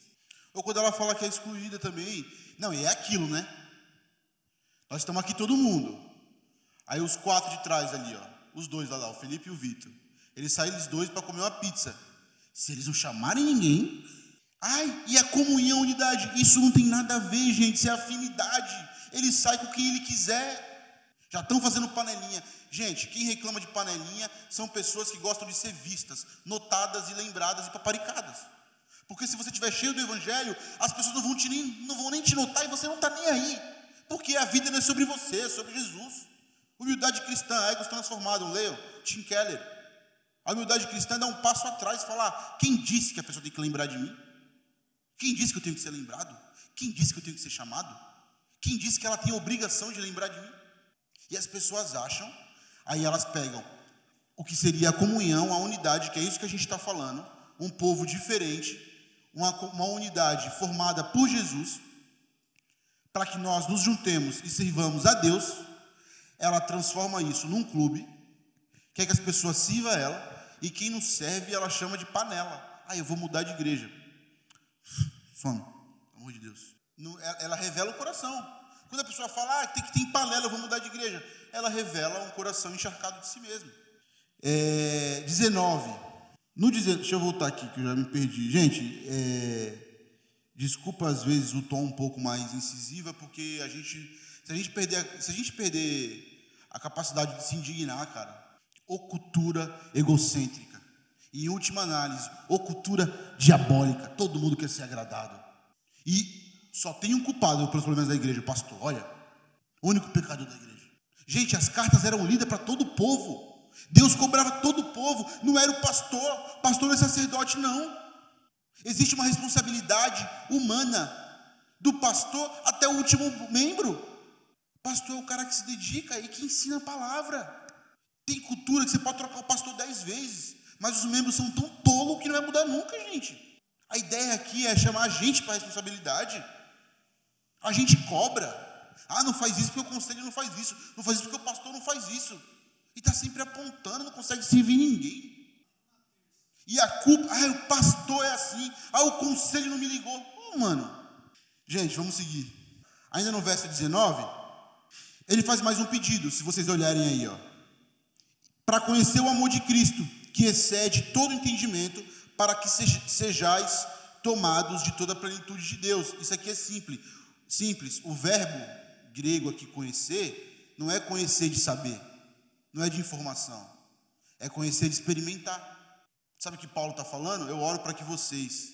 Speaker 1: Ou quando ela fala que é excluída também. Não, e é aquilo, né? Nós estamos aqui todo mundo. Aí os quatro de trás ali, ó, os dois lá, lá o Felipe e o Vitor. Eles saem os dois para comer uma pizza. Se eles não chamarem ninguém, ai, e a comunhão, a unidade, isso não tem nada a ver, gente, isso é afinidade. Ele sai com quem ele quiser. Já estão fazendo panelinha. Gente, quem reclama de panelinha são pessoas que gostam de ser vistas, notadas e lembradas e paparicadas. Porque se você estiver cheio do evangelho, as pessoas não vão, te nem, não vão nem te notar e você não está nem aí. Porque a vida não é sobre você, é sobre Jesus. Humildade cristã, egos transformados, leiam, Tim Keller. A humildade cristã é dar um passo atrás e falar: quem disse que a pessoa tem que lembrar de mim? Quem disse que eu tenho que ser lembrado? Quem disse que eu tenho que ser chamado? Quem disse que ela tem obrigação de lembrar de mim? E as pessoas acham, aí elas pegam o que seria a comunhão, a unidade, que é isso que a gente está falando, um povo diferente, uma, uma unidade formada por Jesus, para que nós nos juntemos e sirvamos a Deus, ela transforma isso num clube, quer que as pessoas sirvam ela, e quem não serve ela chama de panela. Ah, eu vou mudar de igreja. Some, pelo amor de Deus. Ela revela o coração. Quando a pessoa fala, ah, tem que ter panela, eu vou mudar de igreja, ela revela um coração encharcado de si mesmo. É, 19. No deixa eu voltar aqui que eu já me perdi. Gente, é, desculpa às vezes o tom um pouco mais incisiva, porque a gente, se a gente perder, se a gente perder a capacidade de se indignar, cara, ou cultura egocêntrica. E em última análise, ou cultura diabólica. Todo mundo quer ser agradado. E só tem um culpado pelos problemas da igreja, o pastor. Olha, o único pecador da igreja. Gente, as cartas eram lidas para todo o povo. Deus cobrava todo o povo, não era o pastor, pastor não é sacerdote, não. Existe uma responsabilidade humana, do pastor até o último membro. Pastor é o cara que se dedica e que ensina a palavra. Tem cultura que você pode trocar o pastor dez vezes, mas os membros são tão tolos que não vai mudar nunca, gente. A ideia aqui é chamar a gente para a responsabilidade. A gente cobra. Ah, não faz isso porque o conselho não faz isso. Não faz isso porque o pastor não faz isso. E está sempre apontando, não consegue servir ninguém. E a culpa, ah, o pastor é assim, ah, o conselho não me ligou. Oh, mano. Gente, vamos seguir. Ainda no verso 19, ele faz mais um pedido, se vocês olharem aí, ó. Para conhecer o amor de Cristo, que excede todo entendimento, para que sejais tomados de toda a plenitude de Deus. Isso aqui é simples. Simples. O verbo grego aqui conhecer não é conhecer de saber não é de informação, é conhecer de experimentar. Sabe o que Paulo está falando? Eu oro para que vocês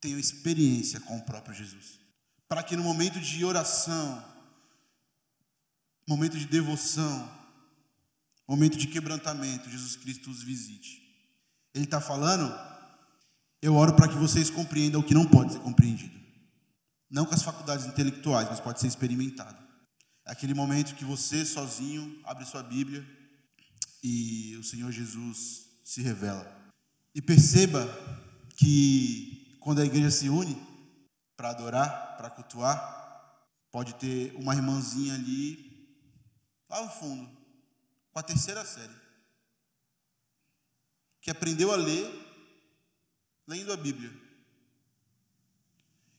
Speaker 1: tenham experiência com o próprio Jesus. Para que no momento de oração, momento de devoção, momento de quebrantamento, Jesus Cristo os visite. Ele está falando, eu oro para que vocês compreendam o que não pode ser compreendido. Não com as faculdades intelectuais, mas pode ser experimentado. É aquele momento que você sozinho abre sua Bíblia e o Senhor Jesus se revela. E perceba que quando a igreja se une para adorar, para cultuar, pode ter uma irmãzinha ali, lá no fundo, com a terceira série, que aprendeu a ler lendo a Bíblia.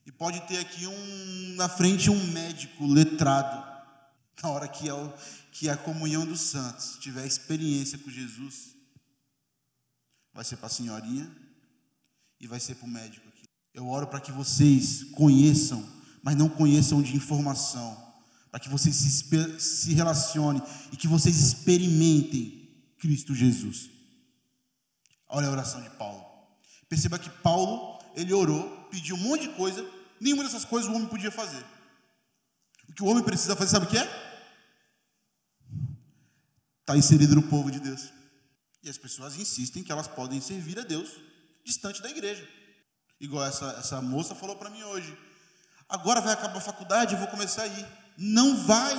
Speaker 1: E pode ter aqui um na frente um médico letrado na hora que, é que a comunhão dos santos tiver experiência com Jesus, vai ser para a senhorinha e vai ser para o médico aqui. Eu oro para que vocês conheçam mas não conheçam de informação, para que vocês se, se relacionem e que vocês experimentem Cristo Jesus. Olha a oração de Paulo. Perceba que Paulo, ele orou, pediu um monte de coisa, nenhuma dessas coisas o homem podia fazer. O que o homem precisa fazer, sabe o que é? Está inserido no povo de Deus. E as pessoas insistem que elas podem servir a Deus distante da igreja. Igual essa, essa moça falou para mim hoje. Agora vai acabar a faculdade, eu vou começar a ir. Não vai.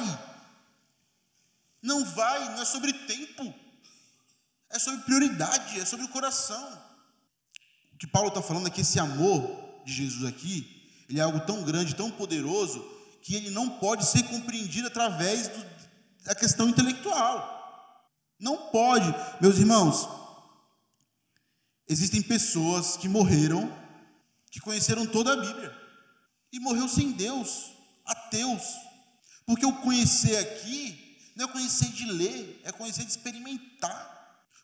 Speaker 1: Não vai, não é sobre tempo. É sobre prioridade, é sobre o coração. O que Paulo está falando é que esse amor de Jesus aqui, ele é algo tão grande, tão poderoso, que ele não pode ser compreendido através do, da questão intelectual. Não pode, meus irmãos. Existem pessoas que morreram, que conheceram toda a Bíblia e morreu sem Deus, ateus. Porque o conhecer aqui não é conhecer de ler, é conhecer de experimentar.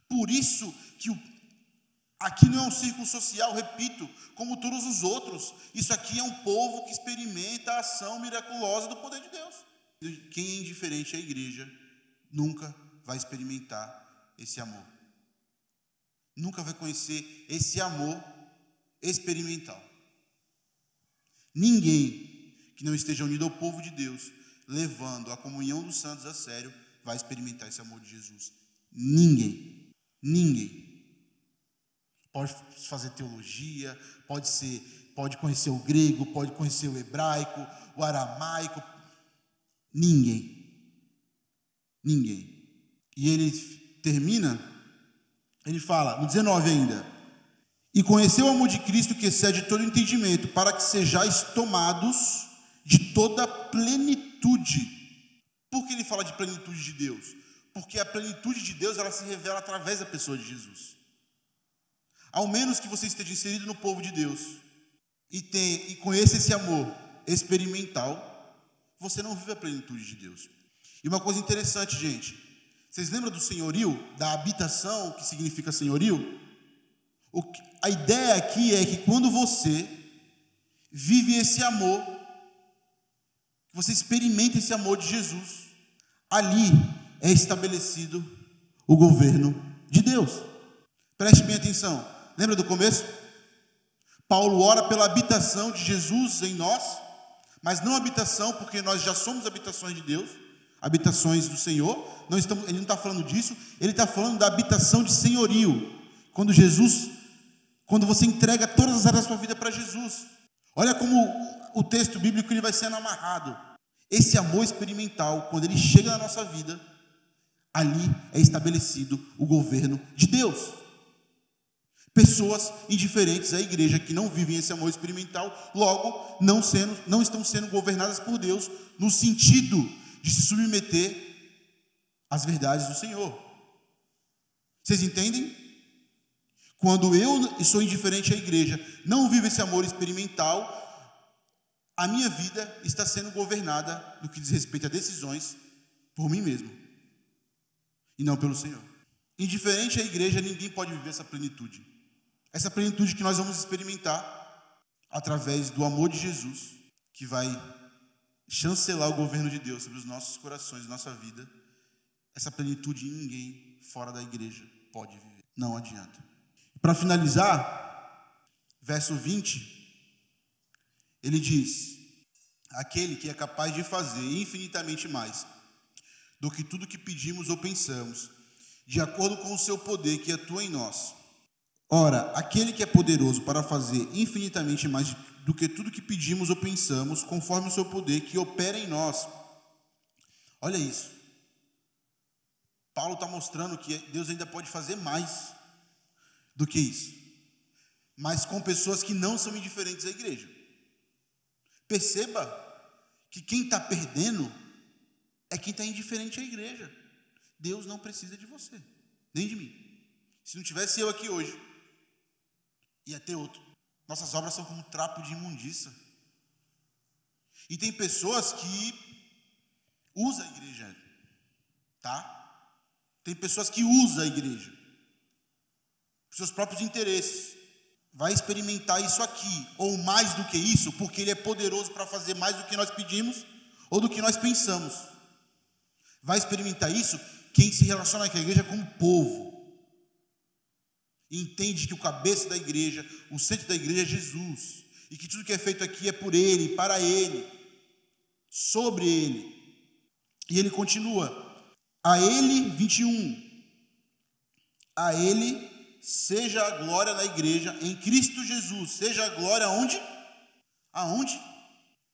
Speaker 1: Por isso que o, aqui não é um círculo social, repito, como todos os outros. Isso aqui é um povo que experimenta a ação miraculosa do poder de Deus. Quem é indiferente à igreja nunca vai experimentar esse amor. Nunca vai conhecer esse amor experimental. Ninguém que não esteja unido ao povo de Deus, levando a comunhão dos santos a sério, vai experimentar esse amor de Jesus. Ninguém. Ninguém. Pode fazer teologia, pode ser, pode conhecer o grego, pode conhecer o hebraico, o aramaico. Ninguém. Ninguém. E ele termina, ele fala, no 19 ainda, e conheceu o amor de Cristo que excede todo entendimento, para que sejais tomados de toda plenitude. Por que ele fala de plenitude de Deus? Porque a plenitude de Deus ela se revela através da pessoa de Jesus. Ao menos que você esteja inserido no povo de Deus e, tem, e conheça esse amor experimental, você não vive a plenitude de Deus. E uma coisa interessante, gente, vocês lembram do senhorio, da habitação, que significa senhorio? O, a ideia aqui é que quando você vive esse amor, você experimenta esse amor de Jesus, ali é estabelecido o governo de Deus. Preste bem atenção. Lembra do começo? Paulo ora pela habitação de Jesus em nós, mas não habitação porque nós já somos habitações de Deus, habitações do Senhor. Não estamos, ele não está falando disso, ele está falando da habitação de senhorio. Quando Jesus, quando você entrega todas as áreas da sua vida para Jesus. Olha como o texto bíblico ele vai sendo amarrado. Esse amor experimental, quando ele chega na nossa vida, ali é estabelecido o governo de Deus. Pessoas indiferentes à igreja que não vivem esse amor experimental, logo não, sendo, não estão sendo governadas por Deus no sentido de se submeter às verdades do Senhor. Vocês entendem? Quando eu sou indiferente à igreja, não vivo esse amor experimental, a minha vida está sendo governada no que diz respeito a decisões por mim mesmo e não pelo Senhor. Indiferente à igreja, ninguém pode viver essa plenitude. Essa plenitude que nós vamos experimentar através do amor de Jesus, que vai chancelar o governo de Deus sobre os nossos corações, nossa vida, essa plenitude ninguém fora da igreja pode viver. Não adianta. Para finalizar, verso 20, ele diz: Aquele que é capaz de fazer infinitamente mais do que tudo que pedimos ou pensamos, de acordo com o seu poder que atua em nós. Ora, aquele que é poderoso para fazer infinitamente mais do que tudo que pedimos ou pensamos, conforme o seu poder que opera em nós. Olha isso. Paulo está mostrando que Deus ainda pode fazer mais do que isso, mas com pessoas que não são indiferentes à igreja. Perceba que quem está perdendo é quem está indiferente à igreja. Deus não precisa de você, nem de mim. Se não tivesse eu aqui hoje, ia ter outro. Nossas obras são como trapo de imundícia. E tem pessoas que usam a igreja, tá? Tem pessoas que usam a igreja para seus próprios interesses. Vai experimentar isso aqui, ou mais do que isso, porque Ele é poderoso para fazer mais do que nós pedimos ou do que nós pensamos. Vai experimentar isso quem se relaciona com a igreja como povo. entende que o cabeça da igreja, o centro da igreja é Jesus. E que tudo que é feito aqui é por Ele, para Ele, sobre Ele. E ele continua. A Ele, 21. A Ele seja a glória na igreja em Cristo Jesus. Seja a glória onde? Aonde?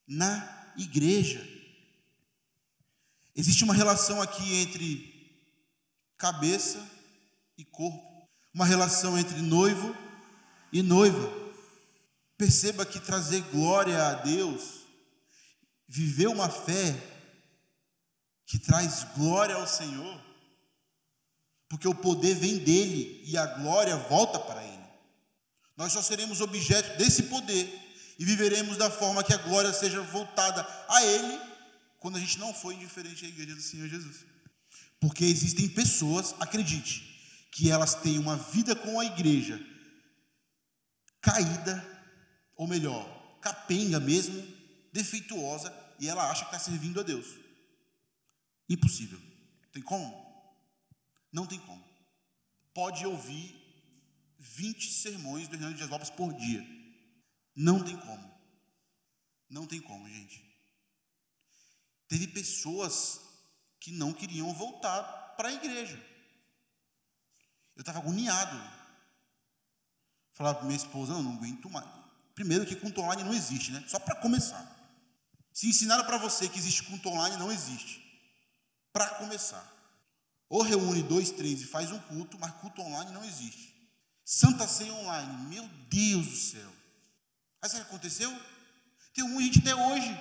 Speaker 1: Na igreja. Existe uma relação aqui entre cabeça e corpo, uma relação entre noivo e noiva. Perceba que trazer glória a Deus, viver uma fé que traz glória ao Senhor, porque o poder vem dele e a glória volta para ele. Nós só seremos objeto desse poder e viveremos da forma que a glória seja voltada a ele, quando a gente não for indiferente à igreja do Senhor Jesus. Porque existem pessoas, acredite, que elas têm uma vida com a igreja caída, ou melhor, capenga mesmo, defeituosa, e ela acha que está servindo a Deus. Impossível. Tem como? Não tem como. Pode ouvir 20 sermões do Hernando Dias Lopes por dia. Não tem como. Não tem como, gente. Teve pessoas que não queriam voltar para a igreja. Eu estava agoniado. Falava para minha esposa, não, não aguento mais. Primeiro que culto online não existe, né? Só para começar. Se ensinaram para você que existe culto online, não existe. Para começar. Ou reúne dois, três e faz um culto, mas culto online não existe. Santa Ceia online, meu Deus do céu. Aí sabe o que aconteceu? Tem um gente até hoje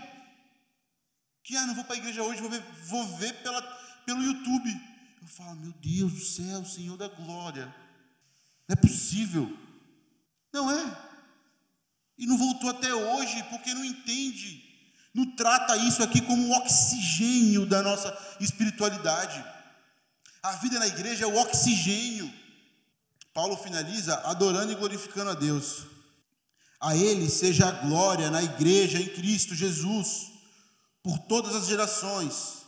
Speaker 1: que, ah, não vou para a igreja hoje, vou ver, vou ver pela, pelo YouTube. Eu falo, meu Deus do céu, Senhor da glória. Não é possível. Não é. E não voltou até hoje porque não entende, não trata isso aqui como um oxigênio da nossa espiritualidade. A vida na igreja é o oxigênio. Paulo finaliza adorando e glorificando a Deus. A Ele seja a glória na igreja em Cristo Jesus, por todas as gerações,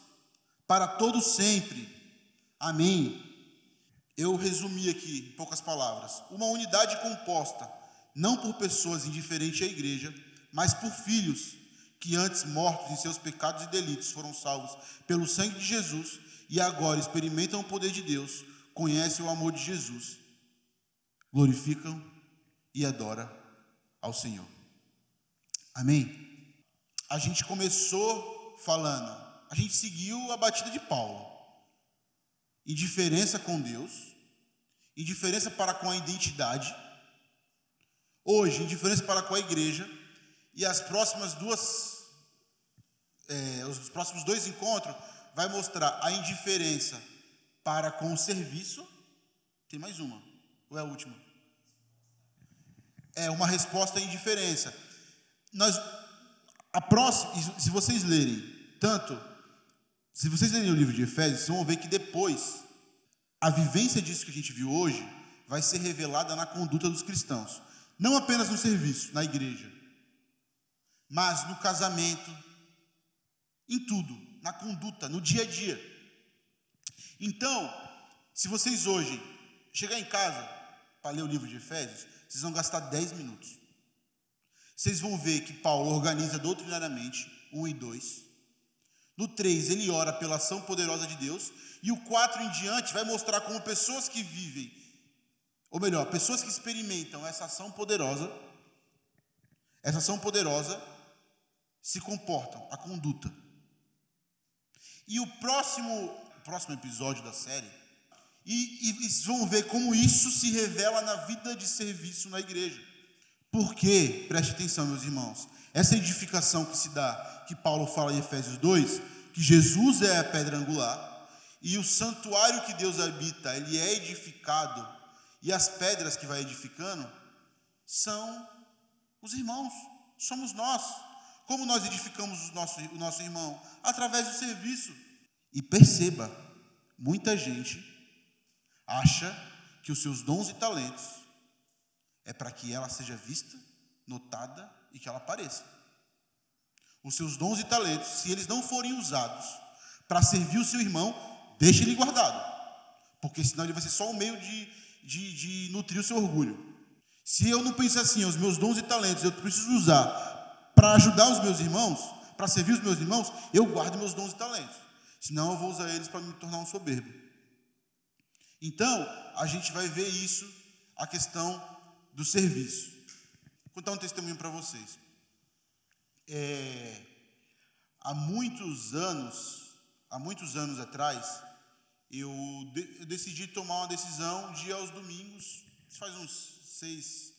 Speaker 1: para todos sempre. Amém. Eu resumi aqui em poucas palavras: uma unidade composta não por pessoas indiferentes à igreja, mas por filhos que antes mortos em seus pecados e delitos foram salvos pelo sangue de Jesus e agora experimentam o poder de Deus, conhecem o amor de Jesus, glorificam e adoram ao Senhor. Amém? A gente começou falando, a gente seguiu a batida de Paulo. Indiferença com Deus, indiferença para com a identidade. Hoje, indiferença para com a igreja. E as próximas duas, é, os próximos dois encontros vai mostrar a indiferença para com o serviço. Tem mais uma, ou é a última? É uma resposta à indiferença. Nós, a próxima, se vocês lerem, tanto, se vocês lerem o livro de Efésios, vocês vão ver que depois, a vivência disso que a gente viu hoje, vai ser revelada na conduta dos cristãos. Não apenas no serviço, na igreja, mas no casamento, em tudo na conduta, no dia a dia. Então, se vocês hoje chegar em casa para ler o livro de Efésios, vocês vão gastar 10 minutos. Vocês vão ver que Paulo organiza doutrinariamente 1 e 2. No 3, ele ora pela ação poderosa de Deus. E o 4 em diante vai mostrar como pessoas que vivem, ou melhor, pessoas que experimentam essa ação poderosa, essa ação poderosa, se comportam, a conduta. E o próximo, próximo episódio da série, e, e, e vão ver como isso se revela na vida de serviço na igreja. Porque, preste atenção, meus irmãos, essa edificação que se dá, que Paulo fala em Efésios 2, que Jesus é a pedra angular, e o santuário que Deus habita, ele é edificado, e as pedras que vai edificando são os irmãos, somos nós. Como nós edificamos o nosso, o nosso irmão? Através do serviço. E perceba, muita gente acha que os seus dons e talentos é para que ela seja vista, notada e que ela apareça. Os seus dons e talentos, se eles não forem usados para servir o seu irmão, deixe ele guardado, porque senão ele vai ser só um meio de, de, de nutrir o seu orgulho. Se eu não pensar assim, os meus dons e talentos eu preciso usar para ajudar os meus irmãos, para servir os meus irmãos, eu guardo meus dons e talentos. Senão eu vou usar eles para me tornar um soberbo. Então, a gente vai ver isso, a questão do serviço. Vou contar um testemunho para vocês. É, há muitos anos, há muitos anos atrás, eu, de, eu, decidi tomar uma decisão de ir aos domingos, faz uns seis,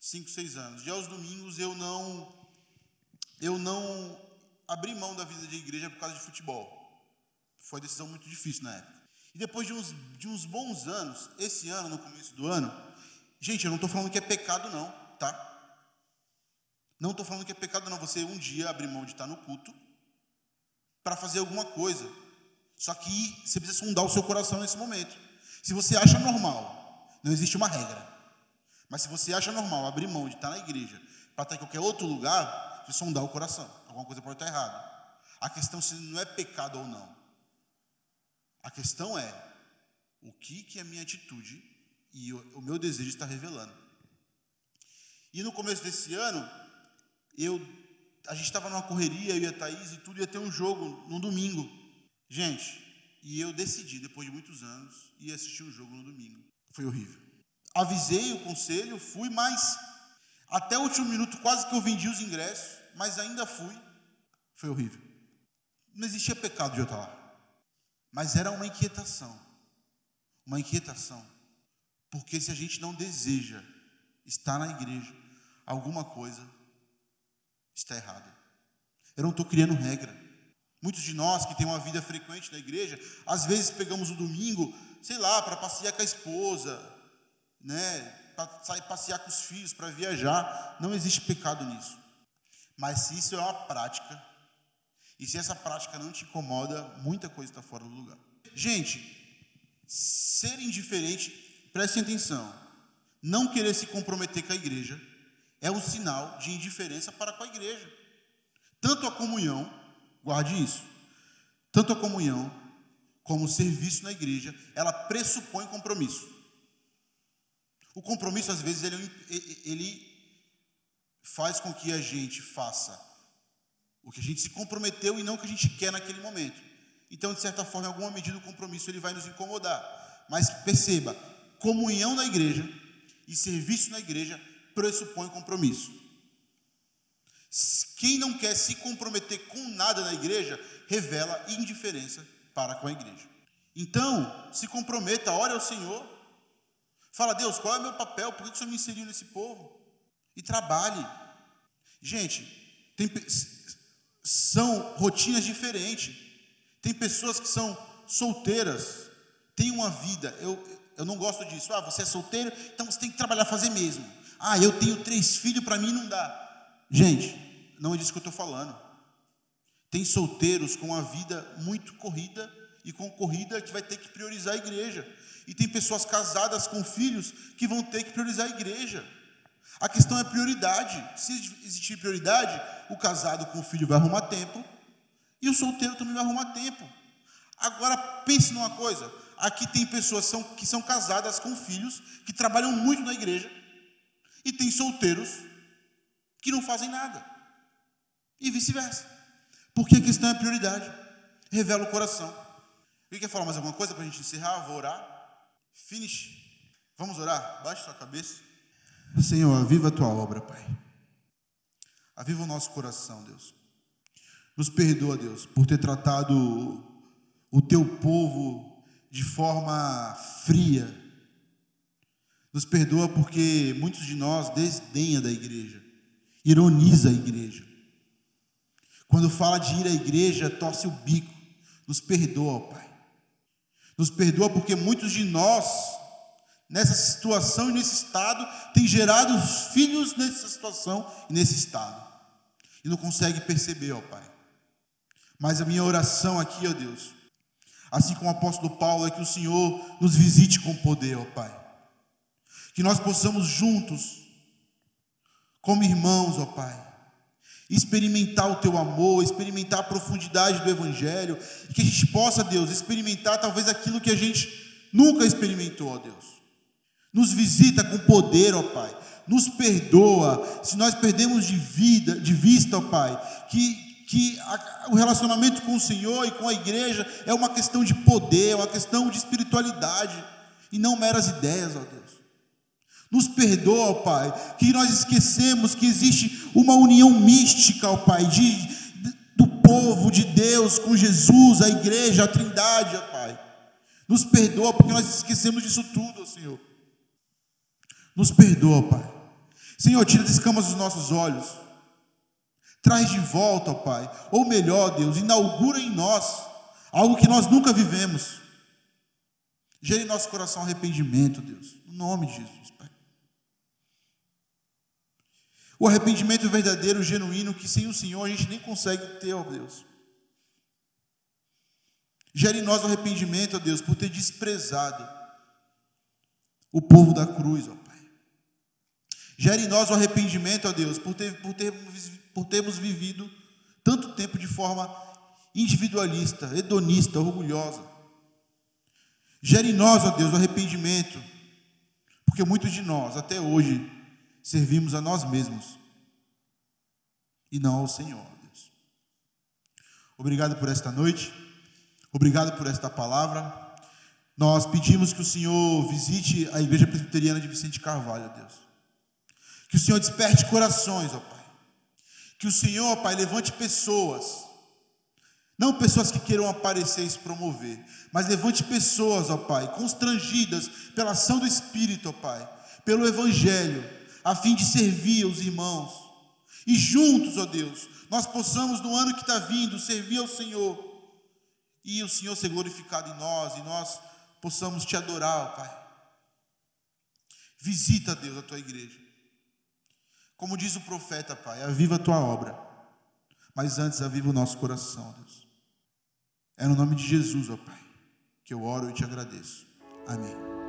Speaker 1: cinco, seis anos, de aos domingos eu não, eu não abri mão da vida de igreja por causa de futebol. Foi uma decisão muito difícil na época. E depois de uns, de uns bons anos, esse ano, no começo do ano, gente, eu não estou falando que é pecado, não, tá? Não estou falando que é pecado, não. Você um dia abrir mão de estar no culto para fazer alguma coisa. Só que você precisa sondar o seu coração nesse momento. Se você acha normal, não existe uma regra. Mas se você acha normal abrir mão de estar na igreja para estar em qualquer outro lugar, você sondar o coração. Alguma coisa pode estar errada. A questão se não é pecado ou não. A questão é o que, que a minha atitude e o, o meu desejo está revelando. E no começo desse ano, eu, a gente estava numa correria, eu e a Thaís e tudo, ia ter um jogo no domingo. Gente, e eu decidi, depois de muitos anos, ir assistir um jogo no domingo. Foi horrível. Avisei o conselho, fui, mas até o último minuto quase que eu vendi os ingressos, mas ainda fui. Foi horrível. Não existia pecado de eu estar lá. Mas era uma inquietação. Uma inquietação. Porque se a gente não deseja estar na igreja, alguma coisa está errada. Eu não estou criando regra. Muitos de nós que têm uma vida frequente na igreja, às vezes pegamos o domingo, sei lá, para passear com a esposa, né, para sair passear com os filhos, para viajar. Não existe pecado nisso. Mas se isso é uma prática, e se essa prática não te incomoda, muita coisa está fora do lugar. Gente, ser indiferente, prestem atenção, não querer se comprometer com a igreja é um sinal de indiferença para com a igreja. Tanto a comunhão, guarde isso, tanto a comunhão como o serviço na igreja, ela pressupõe compromisso. O compromisso, às vezes, ele, ele faz com que a gente faça o que a gente se comprometeu e não o que a gente quer naquele momento. Então, de certa forma, em alguma medida, o compromisso ele vai nos incomodar. Mas perceba, comunhão na igreja e serviço na igreja pressupõe compromisso. Quem não quer se comprometer com nada na igreja, revela indiferença para com a igreja. Então, se comprometa, ore ao Senhor. Fala, Deus, qual é o meu papel? Por que o Senhor me inseriu nesse povo? E trabalhe. Gente, tem, são rotinas diferentes. Tem pessoas que são solteiras, têm uma vida. Eu, eu não gosto disso. Ah, você é solteiro, então você tem que trabalhar, fazer mesmo. Ah, eu tenho três filhos, para mim não dá. Gente, não é disso que eu estou falando. Tem solteiros com a vida muito corrida e com corrida que vai ter que priorizar a igreja. E tem pessoas casadas com filhos que vão ter que priorizar a igreja. A questão é prioridade. Se existir prioridade, o casado com o filho vai arrumar tempo e o solteiro também vai arrumar tempo. Agora pense numa coisa: aqui tem pessoas que são casadas com filhos que trabalham muito na igreja e tem solteiros que não fazem nada e vice-versa. Porque a questão é prioridade, revela o coração. Alguém quer falar mais alguma coisa para a gente encerrar? Vou orar. Finish. Vamos orar? Baixe sua cabeça. Senhor, aviva a tua obra, Pai. Aviva o nosso coração, Deus. Nos perdoa, Deus, por ter tratado o teu povo de forma fria. Nos perdoa porque muitos de nós desdenha da igreja, ironiza a igreja. Quando fala de ir à igreja, torce o bico. Nos perdoa, Pai. Nos perdoa porque muitos de nós nessa situação e nesse estado, tem gerado filhos nessa situação e nesse estado. E não consegue perceber, ó Pai. Mas a minha oração aqui, ó Deus, assim como o apóstolo Paulo, é que o Senhor nos visite com poder, ó Pai. Que nós possamos juntos como irmãos, ó Pai. Experimentar o teu amor, experimentar a profundidade do Evangelho, e que a gente possa, Deus, experimentar talvez aquilo que a gente nunca experimentou, ó Deus. Nos visita com poder, ó Pai. Nos perdoa se nós perdemos de vida, de vista, ó Pai, que que a, o relacionamento com o Senhor e com a igreja é uma questão de poder, é uma questão de espiritualidade e não meras ideias, ó Deus. Nos perdoa, Pai, que nós esquecemos que existe uma união mística, ó Pai, de, do povo de Deus com Jesus, a igreja, a Trindade, ó Pai. Nos perdoa porque nós esquecemos disso tudo, ó Senhor. Nos perdoa, Pai. Senhor, tira as escamas dos nossos olhos. Traz de volta, ó Pai. Ou melhor, Deus, inaugura em nós algo que nós nunca vivemos. Gere em nosso coração arrependimento, Deus. No nome de Jesus, Pai. O arrependimento verdadeiro, genuíno, que sem o Senhor a gente nem consegue ter, ó Deus. Gere em nós o arrependimento, ó Deus, por ter desprezado o povo da cruz, ó Pai. Gere em nós o arrependimento, ó Deus, por, ter, por, ter, por termos vivido tanto tempo de forma individualista, hedonista, orgulhosa. Gere em nós, ó Deus, o arrependimento, porque muitos de nós, até hoje, servimos a nós mesmos e não ao Senhor, Deus. Obrigado por esta noite, obrigado por esta palavra. Nós pedimos que o Senhor visite a Igreja Presbiteriana de Vicente Carvalho, Deus. Que o Senhor desperte corações, ó Pai. Que o Senhor, ó Pai, levante pessoas não pessoas que queiram aparecer e se promover, mas levante pessoas, ó Pai, constrangidas pela ação do Espírito, ó Pai, pelo Evangelho, a fim de servir os irmãos. E juntos, ó Deus, nós possamos no ano que está vindo servir ao Senhor e o Senhor ser glorificado em nós e nós possamos te adorar, ó Pai. Visita, Deus, a tua igreja. Como diz o profeta, Pai, aviva a tua obra. Mas antes, aviva o nosso coração, Deus. É no nome de Jesus, ó Pai, que eu oro e te agradeço. Amém.